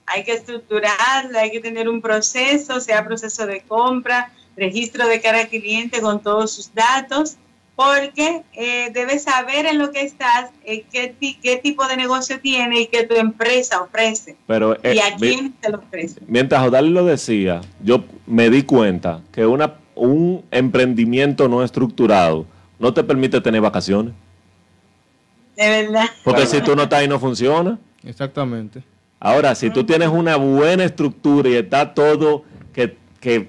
Hay que estructurarlo, hay que tener un proceso, sea proceso de compra, registro de cara al cliente con todos sus datos, porque eh, debes saber en lo que estás, eh, qué, ti- qué tipo de negocio tiene y qué tu empresa ofrece. pero eh, y a quién te lo ofrece. mientras Odali lo decía, yo me di cuenta que una, un emprendimiento no estructurado no te permite tener vacaciones. De verdad. Porque si tú no estás ahí no funciona. Exactamente. Ahora, si tú tienes una buena estructura y está todo que, que,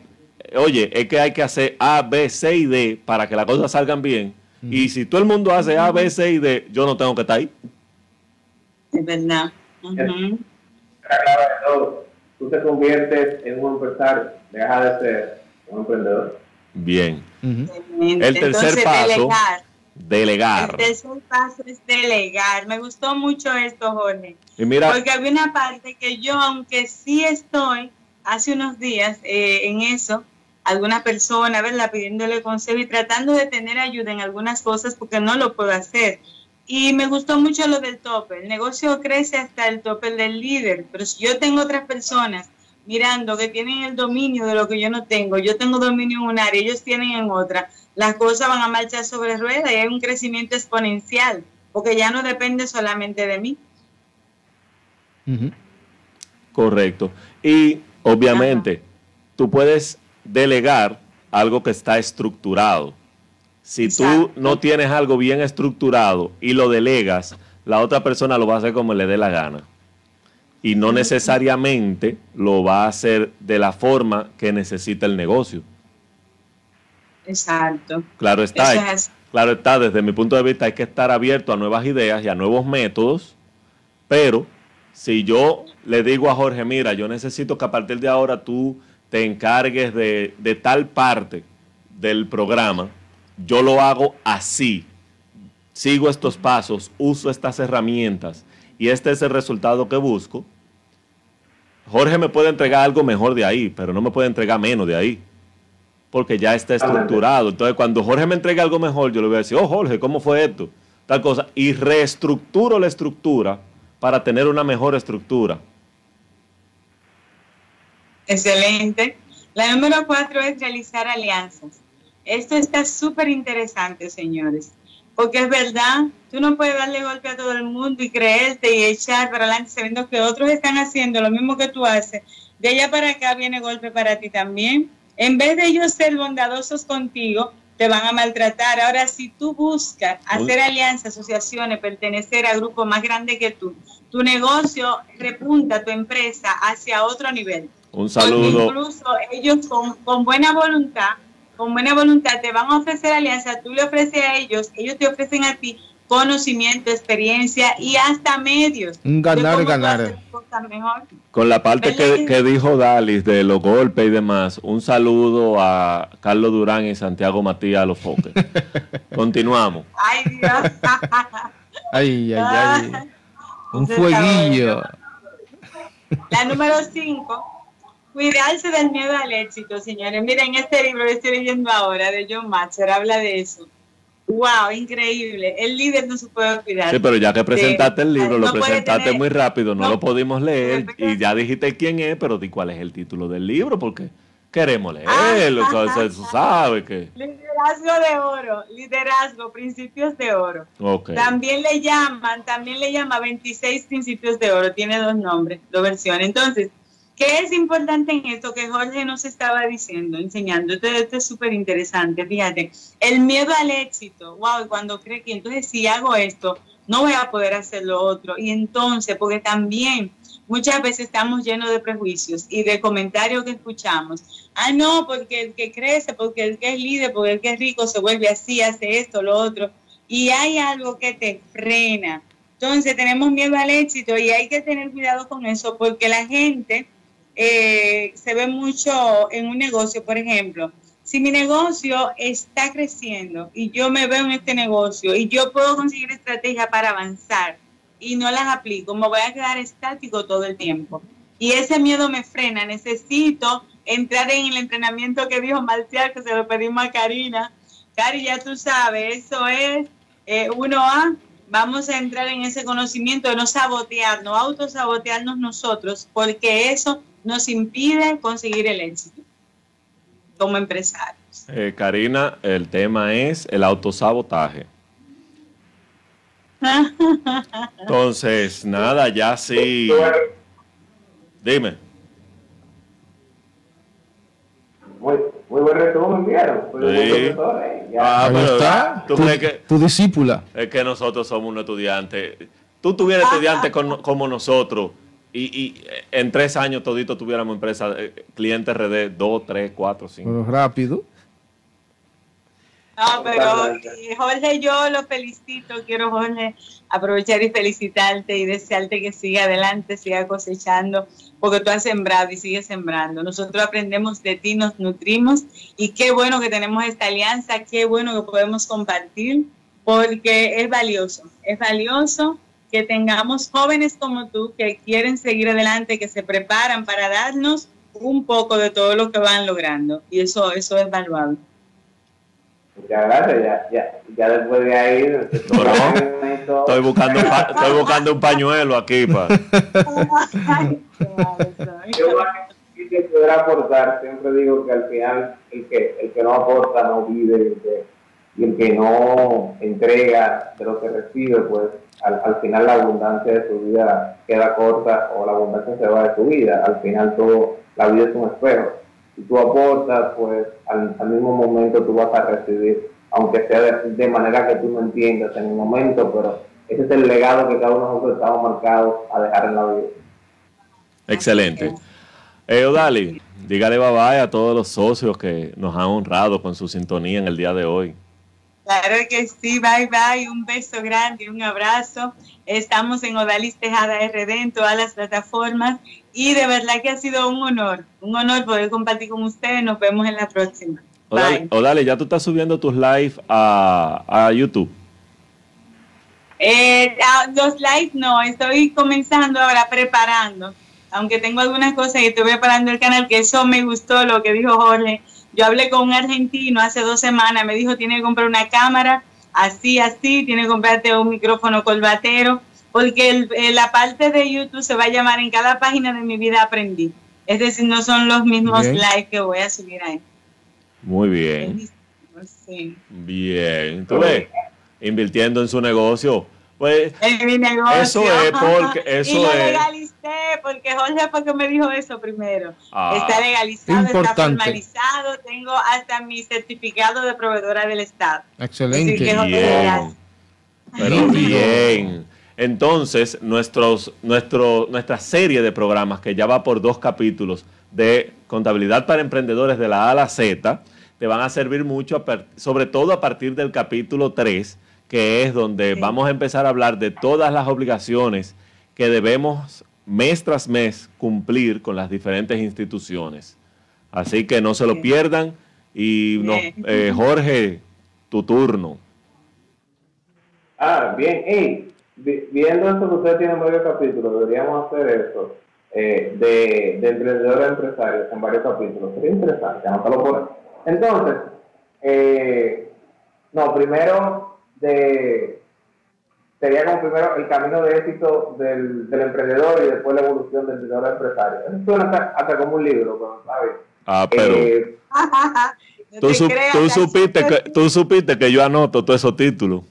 oye, es que hay que hacer A, B, C y D para que las cosas salgan bien. Y si todo el mundo hace A, B, C y D, yo no tengo que estar ahí. Es verdad. Todo. Tú te conviertes en un empresario, dejas de ser un emprendedor. Bien. El tercer Entonces, paso, delegar. delegar. El tercer paso es delegar. Me gustó mucho esto, Jorge. Y mira, Porque había una parte que yo, aunque sí estoy hace unos días eh, en eso, alguna persona, ¿verdad? Pidiéndole consejo y tratando de tener ayuda en algunas cosas porque no lo puedo hacer. Y me gustó mucho lo del tope. El negocio crece hasta el tope del líder, pero si yo tengo otras personas mirando que tienen el dominio de lo que yo no tengo, yo tengo dominio en un área, ellos tienen en otra, las cosas van a marchar sobre ruedas y hay un crecimiento exponencial, porque ya no depende solamente de mí. Correcto. Y obviamente, tú puedes delegar algo que está estructurado. Si Exacto. tú no tienes algo bien estructurado y lo delegas, la otra persona lo va a hacer como le dé la gana. Y no necesariamente lo va a hacer de la forma que necesita el negocio. Exacto. Claro está, es claro está, desde mi punto de vista hay que estar abierto a nuevas ideas y a nuevos métodos, pero si yo le digo a Jorge, mira, yo necesito que a partir de ahora tú te encargues de, de tal parte del programa, yo lo hago así, sigo estos pasos, uso estas herramientas y este es el resultado que busco, Jorge me puede entregar algo mejor de ahí, pero no me puede entregar menos de ahí porque ya está estructurado. Entonces, cuando Jorge me entregue algo mejor, yo le voy a decir, oh, Jorge, ¿cómo fue esto? Tal cosa. Y reestructuro la estructura para tener una mejor estructura. Excelente. La número cuatro es realizar alianzas. Esto está súper interesante, señores, porque es verdad, tú no puedes darle golpe a todo el mundo y creerte y echar para adelante sabiendo que otros están haciendo lo mismo que tú haces. De allá para acá viene golpe para ti también. En vez de ellos ser bondadosos contigo, te van a maltratar. Ahora, si tú buscas hacer alianzas, asociaciones, pertenecer a grupos más grandes que tú, tu negocio repunta tu empresa hacia otro nivel. Un Porque saludo. incluso ellos con, con buena voluntad, con buena voluntad te van a ofrecer alianza, tú le ofreces a ellos, ellos te ofrecen a ti conocimiento, experiencia y hasta medios. Un ganar, ganar. hacer cosas mejor. Con la parte ¿Verdad que, que- dijo Dalis de los golpes y demás, un saludo a Carlos Durán y Santiago Matías los foques. Continuamos. Ay, Dios. Ay, ay, ay. Un Eso está fueguillo. La número 5, cuidarse del miedo al éxito, señores. Miren, este libro que estoy leyendo ahora de John Maxwell habla de eso. Wow, increíble. El líder no se puede cuidar. Sí, pero ya que presentaste el libro, no lo presentaste tener- muy rápido, no, no- lo pudimos leer y ya dijiste quién es, pero di cuál es el título del libro porque queremos Ah, leerlo, ah, tú sabes que... Liderazgo de oro, liderazgo, principios de oro. Ok. También le llaman, también le llama 26 principios de oro, tiene dos nombres, dos versiones. Entonces, ¿qué es importante en esto que Jorge nos estaba diciendo, enseñando? Esto, es súper interesante, fíjate. El miedo al éxito, wow, cuando cree que entonces si hago esto, no voy a poder hacer lo otro. Y entonces, porque también muchas veces estamos llenos de prejuicios y de comentarios que escuchamos. Ah, no, porque el que crece, porque el que es líder, porque el que es rico se vuelve así, hace esto, lo otro. Y hay algo que te frena. Entonces tenemos miedo al éxito y hay que tener cuidado con eso porque la gente eh, se ve mucho en un negocio, por ejemplo. Si mi negocio está creciendo y yo me veo en este negocio y yo puedo conseguir estrategias para avanzar y no las aplico, me voy a quedar estático todo el tiempo. Y ese miedo me frena. Necesito entrar en el entrenamiento que dijo Marcial, que se lo pedimos a Karina. Cari, ya tú sabes, eso es eh, 1A. Vamos a entrar en ese conocimiento de no sabotearnos, autosabotearnos nosotros, porque eso nos impide conseguir el éxito como empresarios. Eh, Karina, el tema es el autosabotaje. Entonces, nada, ya sí. Dime. Muy, muy buen resumen, ¿vieron? Sí. Ah, pero está. ¿tú Tu, crees que, tu discípula. es que nosotros somos unos estudiantes? Tú tuvieras estudiantes con- como nosotros y, y, eh, en tres años todito tuviéramos empresa, eh, clientes RD, dos, tres, cuatro, cinco. Pero rápido. No, pero Jorge, yo lo felicito. Quiero, Jorge, aprovechar y felicitarte y desearte que siga adelante, siga cosechando, porque tú has sembrado y sigues sembrando. Nosotros aprendemos de ti, nos nutrimos y qué bueno que tenemos esta alianza, qué bueno que podemos compartir, porque es valioso, es valioso que tengamos jóvenes como tú que quieren seguir adelante, que se preparan para darnos un poco de todo lo que van logrando. Y eso, eso es valuable. Muchas gracias, ya, ya, ya después de ahí. No. Estoy buscando, estoy buscando un pañuelo aquí para. Yo que que poder aportar, siempre digo que al final el que, el que no aporta no vive y el que, y el que no entrega de lo que recibe, pues al, al final la abundancia de su vida queda corta o la abundancia se va de su vida. Al final todo, la vida es un espejo. Si tú aportas, pues al, al mismo momento tú vas a recibir aunque sea de, de manera que tú no entiendas en el momento, pero ese es el legado que cada uno de nosotros estamos marcados a dejar en la vida. Excelente. Eh, Odali, dígale bye bye a todos los socios que nos han honrado con su sintonía en el día de hoy. Claro que sí, bye bye, un beso grande, un abrazo. Estamos en Odalis Tejada RD en todas las plataformas y de verdad que ha sido un honor, un honor poder compartir con ustedes. Nos vemos en la próxima. Bye. Odali, ya tú estás subiendo tus live a, a YouTube. Eh, ah, los live no, estoy comenzando ahora preparando, aunque tengo algunas cosas y estoy preparando el canal, que eso me gustó lo que dijo Jorge. Yo hablé con un argentino hace dos semanas, me dijo tiene que comprar una cámara, así, así, tiene que comprarte un micrófono colbatero, porque el- eh, la parte de YouTube se va a llamar en cada página de mi vida aprendí. Es decir, no son los mismos Bien. live que voy a subir ahí. Muy bien. Sí. Bien. ¿Tú ves? Invirtiendo en su negocio. Pues En mi negocio. Eso es porque- eso y lo es- legalicé, porque Jorge fue que me dijo eso primero. Ah. está legalizado, está formalizado, tengo hasta mi certificado de proveedora del Estado. Excelente. Así que- bien. Pero bien. Entonces, nuestros, nuestro, nuestra serie de programas, que ya va por dos capítulos de contabilidad para emprendedores de la A a la Z, te van a servir mucho, sobre todo a partir del capítulo 3, que es donde Sí. vamos a empezar a hablar de todas las obligaciones que debemos mes tras mes cumplir con las diferentes instituciones. Así que no se lo Sí. pierdan. Y nos- eh, Jorge, tu turno. Ah, bien, hey, vi- viendo esto que ustedes tienen varios capítulos, deberíamos hacer eso eh, de, de emprendedores a empresarios en varios capítulos. Sería interesante, anótalo por ahí. Entonces, eh, no, primero de sería como primero el camino de éxito del, del emprendedor y después la evolución del emprendedor empresario. Eso suena hasta, hasta como un libro, pero ¿sabes? Ah, pero Eh, No tú, te sup- creas, tú hay supiste que, tú supiste que yo anoto todos esos títulos.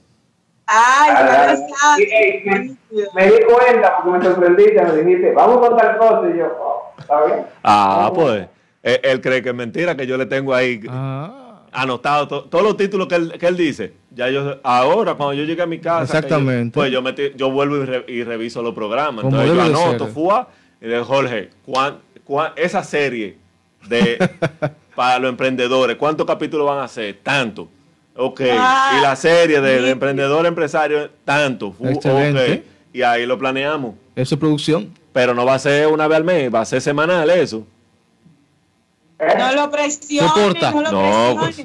Ay, Ah, no sabes. me di cuenta porque me sorprendiste, me dijiste, vamos con tal cosa y yo, oh, ¿está bien? Ah, Vamos. pues. Él, él cree que es mentira, que yo le tengo ahí Ah, anotado to- todos los títulos que él, que él dice. Ya yo, ahora, cuando yo llegue a mi casa, que yo- Exactamente. pues yo, metí- yo vuelvo y, re- y reviso los programas. Como Entonces yo anoto, fua, y de Jorge, ¿cuán- cuán- esa serie de para los emprendedores, ¿cuántos capítulos van a hacer? Tanto. Ok. Ah, y la serie de, emprendedor empresario, tanto. Fu- Excelente. ok. Y ahí lo planeamos. eso es producción. Pero no va a ser una vez al mes, va a ser semanal eso. No lo presiones, no lo No, pues.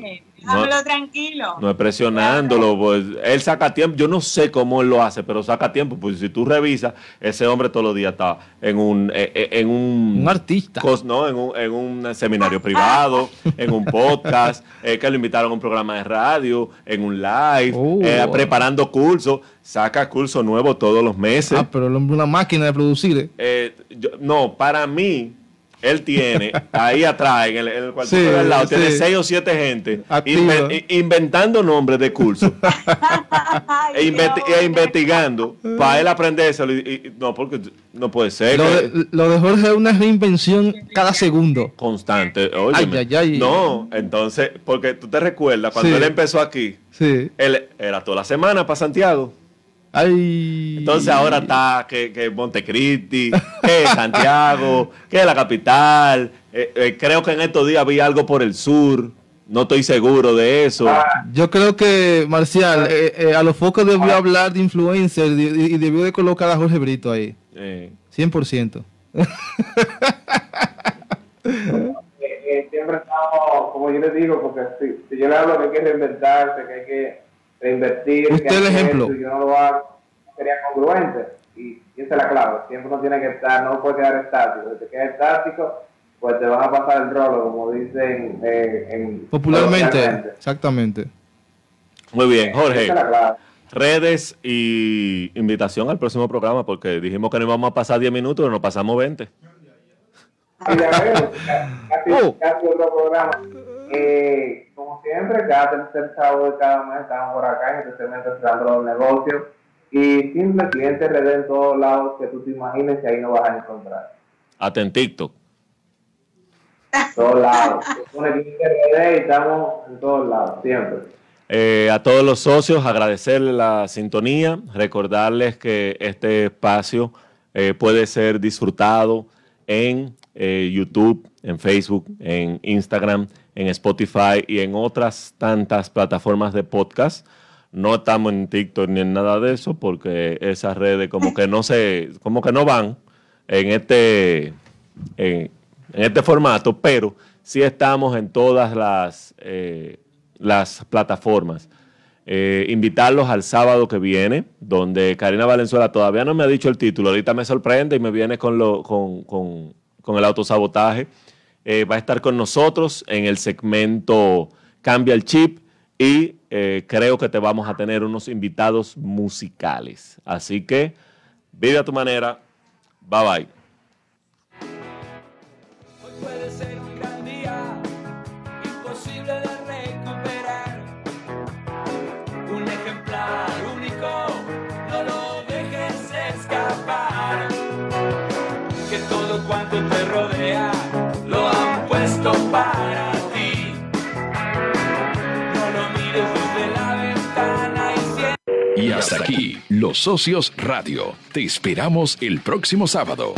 Déjamelo no. tranquilo. No es presionándolo, pues él saca tiempo. Yo no sé cómo él lo hace, pero saca tiempo. Pues si tú revisas, ese hombre todos los días está en un, eh, eh, en un, Un artista. cos- no, en un, en un seminario privado, en un podcast, eh, que lo invitaron a un programa de radio, en un live, Oh. eh, preparando cursos. Saca cursos nuevos todos los meses. Ah, pero el hombre es una máquina de producir. ¿eh? Eh, yo- no, para mí, él tiene ahí atrás, en el, en el cuartito Sí, de al lado, tiene seis o siete gente inventando nombres de cursos e, investi- e investigando para él aprendérselo. Y, y- no, porque no puede ser Lo de, lo de Jorge es una reinvención cada segundo. constante. Óyeme. Ay, ay, ay. No, entonces, porque tú te recuerdas, cuando Sí. él empezó aquí, Sí. él era toda la semana para Santiago. Ay. Entonces ahora está que, que Montecristi, que Santiago, que la capital. Eh, eh, creo que en estos días vi algo por el sur. No estoy seguro de eso. Yo creo que Marcial eh, eh, a los focos debió hablar de influencer y, y debió de colocar a Jorge Brito ahí. Eh, 100%. Eh, eh, siempre estamos, como yo les digo, porque si, si yo le hablo que hay que reinventarse, que hay que reinvertir, Usted que el ejemplo. esto, y yo no lo hago, sería congruente. Y, y esa es la clave. Siempre uno tiene que estar, no puede quedar estático. Si te quedas estático, pues te van a pasar el rolo, como dicen eh, en, Popularmente. Exactamente. muy bien, Jorge. Esa es la clave. Redes y invitación al próximo programa, porque dijimos que no íbamos a pasar 10 minutos, pero nos pasamos 20. Y ya vemos, casi, Oh. casi otro programa. Eh, como siempre, cada tercer sábado de cada mes estamos por acá en segmento cerrando los negocios. Y simple cliente RD en todos lados que tú te imagines que ahí no vas a encontrar. Hasta en TikTok. Todos lados. Y estamos en todos lados, siempre. Eh, a todos los socios agradecerles la sintonía, recordarles que este espacio eh, puede ser disfrutado en eh, YouTube, en Facebook, en Instagram, en Spotify y en otras tantas plataformas de podcast. No estamos en TikTok ni en nada de eso porque esas redes como que no se, como que no van en este, en, este formato, pero sí estamos en todas las, eh, las plataformas. Eh, invitarlos al sábado que viene, donde Karina Valenzuela todavía no me ha dicho el título, ahorita me sorprende y me viene con, lo, con, con, con el autosabotaje. Eh, va a estar con nosotros en el segmento Cambia el Chip y eh, creo que te vamos a tener unos invitados musicales. Así que vive a tu manera. Bye bye. Y hasta aquí, Los Socios Radio. Te esperamos el próximo sábado.